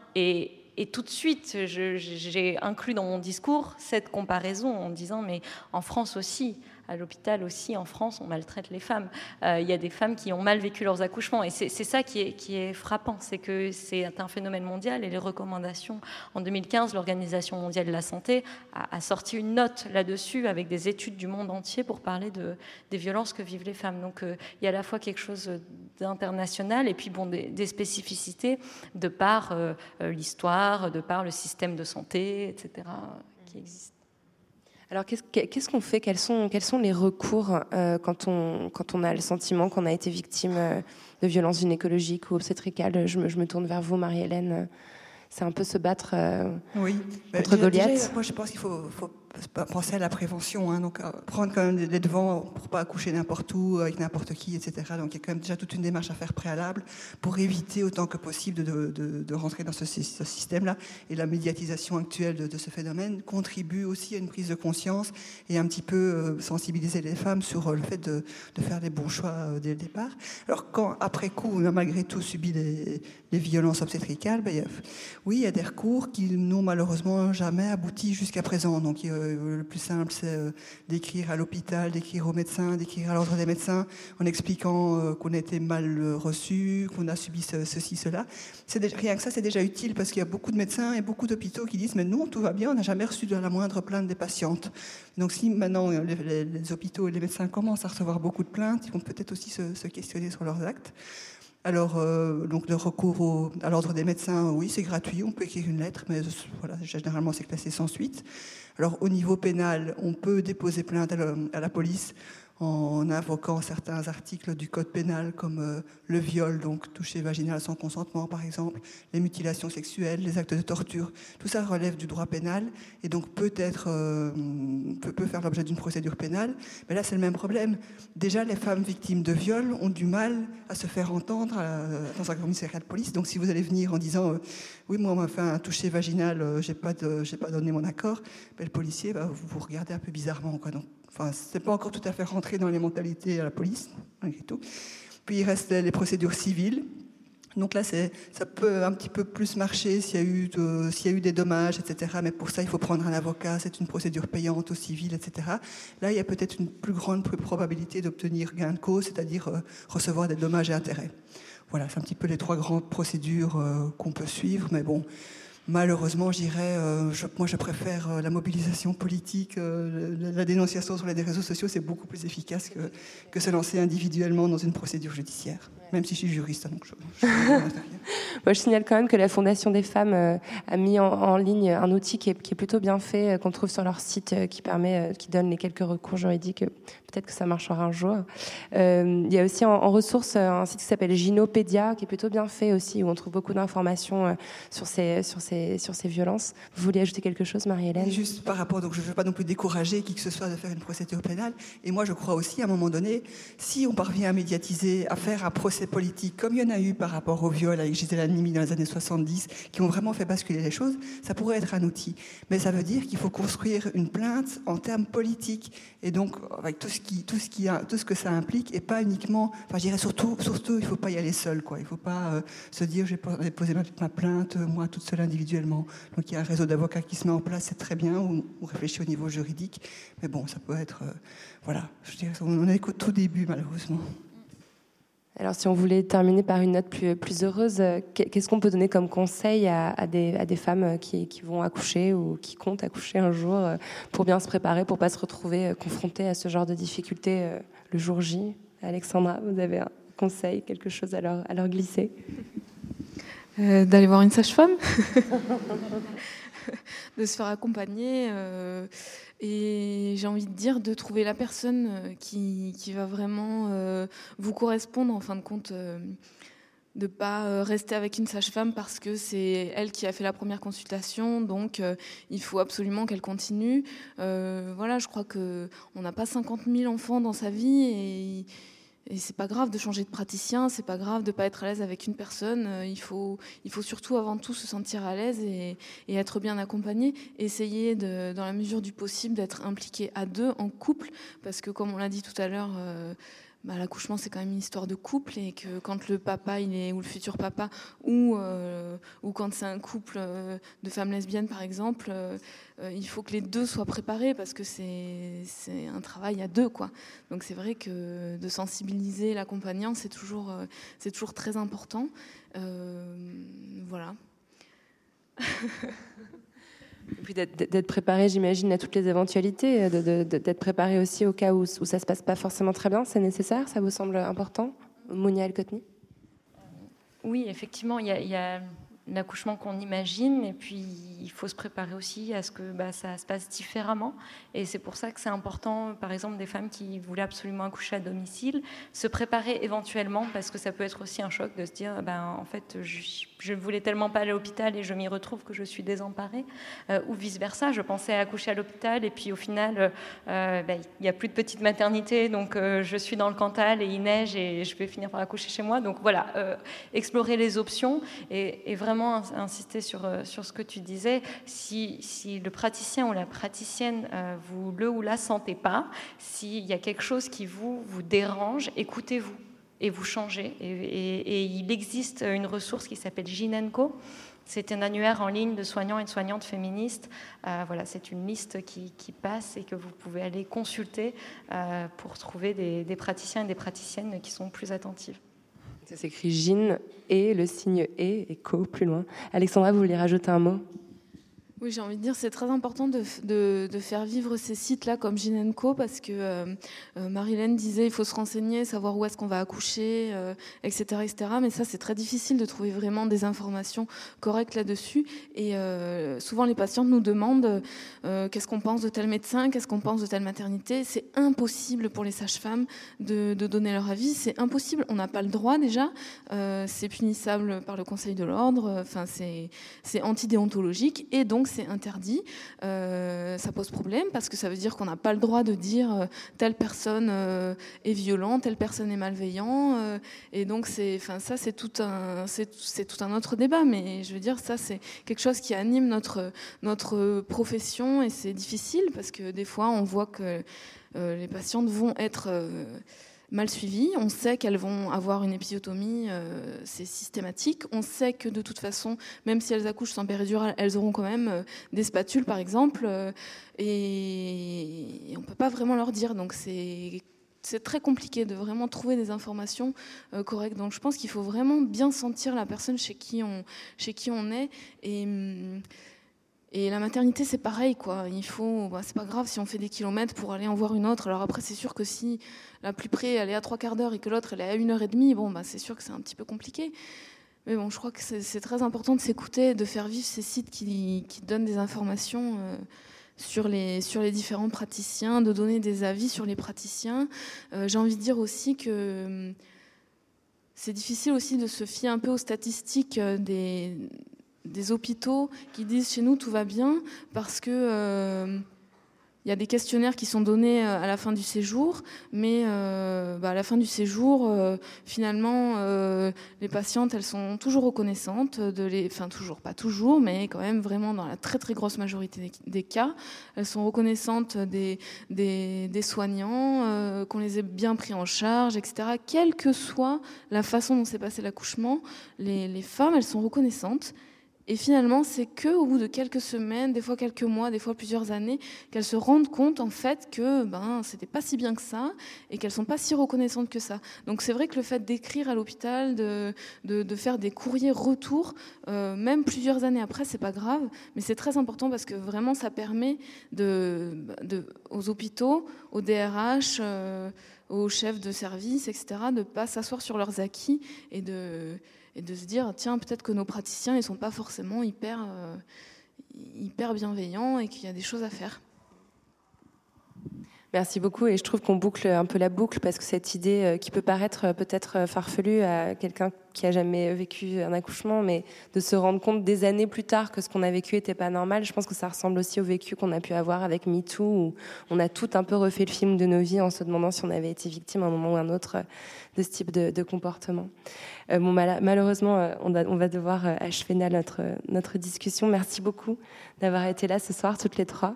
Et tout de suite, j'ai inclus dans mon discours cette comparaison en disant, mais en France aussi, à l'hôpital aussi, en France, on maltraite les femmes. Euh, il y a des femmes qui ont mal vécu leurs accouchements. Et c'est ça qui est, frappant, c'est que c'est un phénomène mondial et les recommandations. En 2015, l'Organisation mondiale de la santé a, sorti une note là-dessus avec des études du monde entier pour parler de, des violences que vivent les femmes. Donc euh, il y a à la fois quelque chose d'international et puis bon, des, spécificités de par euh, l'histoire, de par le système de santé, etc., qui existent. Alors, qu'est-ce qu'on fait? Quels sont, quels sont les recours euh, quand, on, quand on a le sentiment qu'on a été victime euh, de violences gynécologiques ou obstétricales? Je me, je me tourne vers vous, Marie-Hélène. C'est un peu se battre euh, oui. contre Goliath. moi, je pense qu'il faut, faut penser à la prévention, hein, donc prendre quand même les devants pour pas accoucher n'importe où, avec n'importe qui, etc. Donc il y a quand même déjà toute une démarche à faire préalable pour éviter autant que possible de, rentrer dans ce, système-là. Et la médiatisation actuelle de, ce phénomène contribue aussi à une prise de conscience et un petit peu euh, sensibiliser les femmes sur euh, le fait de, faire les bons choix euh, dès le départ. Alors quand après coup, on a malgré tout subi les violences obstétricales, ben, oui, il y a des recours qui n'ont malheureusement jamais abouti jusqu'à présent. Donc il euh, le plus simple, c'est euh, d'écrire à l'hôpital, d'écrire aux médecins, d'écrire à l'ordre des médecins, en expliquant euh, qu'on a été mal reçu, qu'on a subi ce- ceci, cela. Rien que ça, c'est déjà utile parce qu'il y a beaucoup de médecins et beaucoup d'hôpitaux qui disent mais nous, tout va bien, on n'a jamais reçu la moindre plainte des patientes. Donc si maintenant euh, les, hôpitaux et les médecins commencent à recevoir beaucoup de plaintes, ils vont peut-être aussi se questionner sur leurs actes. Alors, euh, donc le recours à l'ordre des médecins, oui, c'est gratuit, on peut écrire une lettre, mais voilà, généralement c'est classé sans suite. Alors, au niveau pénal, on peut déposer plainte à la, à la police en invoquant certains articles du code pénal comme euh, le viol, donc toucher vaginal sans consentement par exemple, les mutilations sexuelles, les actes de torture. Tout ça relève du droit pénal et donc peut être euh, peut, faire l'objet d'une procédure pénale. Mais là, c'est le même problème. Déjà, les femmes victimes de viol ont du mal à se faire entendre euh, dans un commissariat de police. Donc, si vous allez venir en disant oui, moi, on m'a fait un toucher vaginal, j'ai pas pas donné mon accord, ben, le policier va vous, vous regarder un peu bizarrement, enfin, c'est pas encore tout à fait rentré dans les mentalités à la police, malgré tout. Puis il reste les procédures civiles. Donc là, ça peut un petit peu plus marcher s'il y, a eu y a eu des dommages, etc. Mais pour ça, il faut prendre un avocat, c'est une procédure payante au civil, etc. Là, il y a peut-être une plus grande probabilité d'obtenir gain de cause, c'est-à-dire euh, recevoir des dommages et intérêts. Voilà, c'est un petit peu les trois grandes procédures euh, qu'on peut suivre. Mais bon, malheureusement, je dirais, euh, moi, je préfère euh, la mobilisation politique, euh, la, la dénonciation sur les réseaux sociaux, c'est beaucoup plus efficace que, que se lancer individuellement dans une procédure judiciaire. Même si je suis juriste, donc je, je- Moi, je signale quand même que la Fondation des femmes euh, a mis en, en ligne un outil qui est, qui est plutôt bien fait, euh, qu'on trouve sur leur site, euh, qui permet, qui donne les quelques recours juridiques. Peut-être que ça marchera un jour. Euh, il y a aussi en, en ressources un site qui s'appelle Ginopédia, qui est plutôt bien fait aussi, où on trouve beaucoup d'informations sur ces, sur ces, sur ces violences. Vous vouliez ajouter quelque chose, Marie-Hélène? Juste par rapport, donc je ne veux pas non plus décourager qui que ce soit de faire une procédure pénale. Et moi, je crois aussi, à un moment donné, si on parvient à médiatiser, à faire un procès politique, comme il y en a eu par rapport au viol avec Gisèle Halimi dans les années 70, qui ont vraiment fait basculer les choses, ça pourrait être un outil. Mais ça veut dire qu'il faut construire une plainte en termes politiques, et donc avec tout ce qui, tout ce qui, a- tout ce que ça implique, et pas uniquement. Enfin, je dirais surtout, surtout, il faut pas y aller seul, quoi. Il faut pas euh, se dire, j'ai po- déposé ma, ma plainte euh, moi toute seule individuellement. Donc il y a un réseau d'avocats qui se met en place, c'est très bien. On, réfléchit au niveau juridique, mais bon, ça peut être, euh, voilà. Je dirais, on est qu'au tout début, malheureusement. Alors, si on voulait terminer par une note plus, plus heureuse, euh, qu'est- qu'est-ce qu'on peut donner comme conseil à, à des, à des femmes euh, qui, qui vont accoucher ou qui comptent accoucher un jour euh, pour bien se préparer, pour pas se retrouver confrontées à ce genre de difficultés le jour J? Alexandra, vous avez un conseil, quelque chose à leur, à leur glisser? Euh, D'aller voir une sage-femme, de se faire accompagner. euh, et j'ai envie de dire de trouver la personne euh, qui, qui va vraiment euh, vous correspondre en fin de compte. euh, de pas euh, rester avec une sage-femme parce que c'est elle qui a fait la première consultation, donc il faut absolument qu'elle continue. Voilà, je crois que on n'a pas 50 000 enfants dans sa vie et c'est pas grave de changer de praticien, c'est pas grave de pas être à l'aise avec une personne. Euh, Il faut, il faut surtout avant tout se sentir à l'aise et, être bien accompagné. Essayer, dans la mesure du possible, d'être impliqué à deux, en couple, parce que comme on l'a dit tout à l'heure, euh, bah, l'accouchement c'est quand même une histoire de couple et que quand le papa il est ou le futur papa ou euh, quand c'est un couple euh, de femmes lesbiennes par exemple, euh, il faut que les deux soient préparés parce que c'est un travail à deux quoi. Donc c'est vrai que de sensibiliser l'accompagnant c'est toujours c'est toujours très important. Voilà. Et puis d'être préparé, j'imagine, à toutes les éventualités, d'être préparé aussi au cas où, ça se passe pas forcément très bien, c'est nécessaire, ça vous semble important Mounia El-Kotni Oui, effectivement, il y a, l'accouchement qu'on imagine, et puis il faut se préparer aussi à ce que bah, ça se passe différemment. Et c'est pour ça que c'est important, par exemple, des femmes qui voulaient absolument accoucher à domicile, se préparer éventuellement, parce que ça peut être aussi un choc de se dire, ben, en fait, je, je voulais tellement pas aller à l'hôpital et je m'y retrouve que je suis désemparée, Euh, ou vice-versa. Je pensais accoucher à l'hôpital, et puis au final, euh, ben, il n'y a plus de petite maternité, donc euh, je suis dans le Cantal et il neige et je vais finir par accoucher chez moi. Donc voilà, euh, explorer les options et, et vraiment ins- insister sur, euh, sur ce que tu disais. Si, si le praticien ou la praticienne, euh, vous le ou la sentez pas, s'il y a quelque chose qui vous, vous dérange, écoutez-vous et vous changez. Et, il existe une ressource qui s'appelle Ginenco, C'est un annuaire en ligne de soignants et de soignantes féministes. Euh, voilà, c'est une liste qui, qui, passe et que vous pouvez aller consulter euh, pour trouver des, des, praticiens et des praticiennes qui sont plus attentives. Ça s'écrit Gine et le signe et et co plus loin. Alexandra, vous voulez rajouter un mot? Oui, j'ai envie de dire c'est très important de, faire vivre ces sites-là comme Ginenco parce que euh, euh, Marilène disait il faut se renseigner, savoir où est-ce qu'on va accoucher, euh, etc., etc. Mais ça, c'est très difficile de trouver vraiment des informations correctes là-dessus. Et souvent, les patientes nous demandent qu'est-ce qu'on pense de tel médecin, qu'est-ce qu'on pense de telle maternité. C'est impossible pour les sages-femmes de, donner leur avis. C'est impossible. On n'a pas le droit déjà. C'est punissable par le Conseil de l'ordre. Enfin, c'est antidéontologique. Et donc, c'est interdit, euh, ça pose problème parce que ça veut dire qu'on n'a pas le droit de dire euh, telle personne euh, est violente, telle personne est malveillant. Euh, et donc, c'est, enfin, ça, c'est tout un, c'est tout un autre débat. Mais je veux dire, ça, c'est quelque chose qui anime notre notre profession et c'est difficile parce que des fois, on voit que les patientes vont être mal suivies. On sait qu'elles vont avoir une épisiotomie, euh, c'est systématique. On sait que de toute façon, même si elles accouchent sans péridurale, elles auront quand même euh, des spatules, par exemple. Euh, et, on ne peut pas vraiment leur dire. Donc c'est c'est très compliqué de vraiment trouver des informations correctes. Donc je pense qu'il faut vraiment bien sentir la personne chez qui on, chez qui on est. Et, et la maternité, c'est pareil, quoi. Il faut, bah, c'est pas grave si on fait des kilomètres pour aller en voir une autre. Alors après, c'est sûr que si la plus près, elle est à trois quarts d'heure et que l'autre, elle est à une heure et demie, bon, bah, c'est sûr que c'est un petit peu compliqué. Mais bon, je crois que c'est très important de s'écouter, de faire vivre ces sites qui, donnent des informations. Euh, sur les, différents praticiens, de donner des avis sur les praticiens. Euh, J'ai envie de dire aussi que c'est difficile aussi de se fier un peu aux statistiques des, des hôpitaux qui disent chez nous tout va bien parce que euh, il y a des questionnaires qui sont donnés à la fin du séjour, mais euh, bah, à la fin du séjour, euh, finalement, euh, les patientes, elles sont toujours reconnaissantes de les, enfin toujours, pas toujours, mais quand même vraiment dans la très très grosse majorité des, des cas, elles sont reconnaissantes des, des, des soignants, euh, qu'on les ait bien pris en charge, etc. Quelle que soit la façon dont s'est passé l'accouchement, les, les femmes, elles sont reconnaissantes. Et finalement, c'est que au bout de quelques semaines, des fois quelques mois, des fois plusieurs années, qu'elles se rendent compte en fait que ben c'était pas si bien que ça et qu'elles sont pas si reconnaissantes que ça. Donc c'est vrai que le fait d'écrire à l'hôpital, de, de, faire des courriers retour, euh, même plusieurs années après, c'est pas grave, mais c'est très important parce que vraiment ça permet de, de aux hôpitaux, aux DRH. Euh, aux chefs de service, etc., de ne pas s'asseoir sur leurs acquis et de, et de se dire tiens peut-être que nos praticiens ils sont pas forcément hyper euh, hyper bienveillants et qu'il y a des choses à faire. Merci beaucoup et je trouve qu'on boucle un peu la boucle parce que cette idée qui peut paraître peut-être farfelue à quelqu'un qui a jamais vécu un accouchement, mais de se rendre compte des années plus tard que ce qu'on a vécu était pas normal, je pense que ça ressemble aussi au vécu qu'on a pu avoir avec MeToo où on a tout un peu refait le film de nos vies en se demandant si on avait été victime à un moment ou un autre de ce type de, comportement. Euh, bon, mal malheureusement, on, va devoir achever notre, notre discussion. Merci beaucoup d'avoir été là ce soir toutes les trois.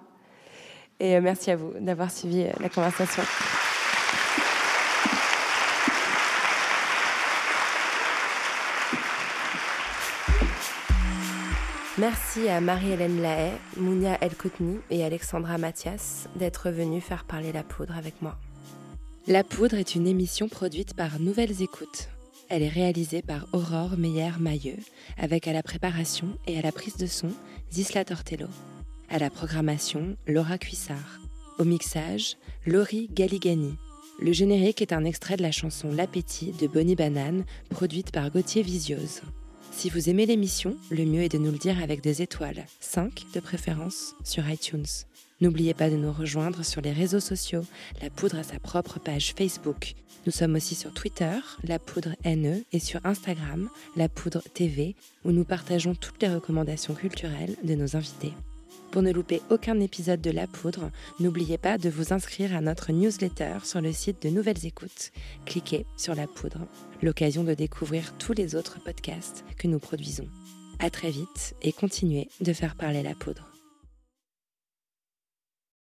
Et merci à vous d'avoir suivi la conversation. Merci à Marie-Hélène Lahaye, Mounia El-Kotni et Alexandra Mathias d'être venus faire parler la poudre avec moi. La poudre est une émission produite par Nouvelles Écoutes. Elle est réalisée par Aurore Meyer-Mailleux, avec à la préparation et à la prise de son Zisla Tortello. À la programmation, Laura Cuissard. Au mixage, Laurie Galigani. Le générique est un extrait de la chanson L'appétit de Bonnie Banane, produite par Gauthier Visiose. Si vous aimez l'émission, le mieux est de nous le dire avec des étoiles, 5 de préférence, sur iTunes. N'oubliez pas de nous rejoindre sur les réseaux sociaux. La Poudre a sa propre page Facebook. Nous sommes aussi sur Twitter, La Poudre NE, et sur Instagram, La Poudre TV, où nous partageons toutes les recommandations culturelles de nos invités. Pour ne louper aucun épisode de La Poudre, n'oubliez pas de vous inscrire à notre newsletter sur le site de Nouvelles Écoutes. Cliquez sur La Poudre, l'occasion de découvrir tous les autres podcasts que nous produisons. À très vite et continuez de faire parler la poudre.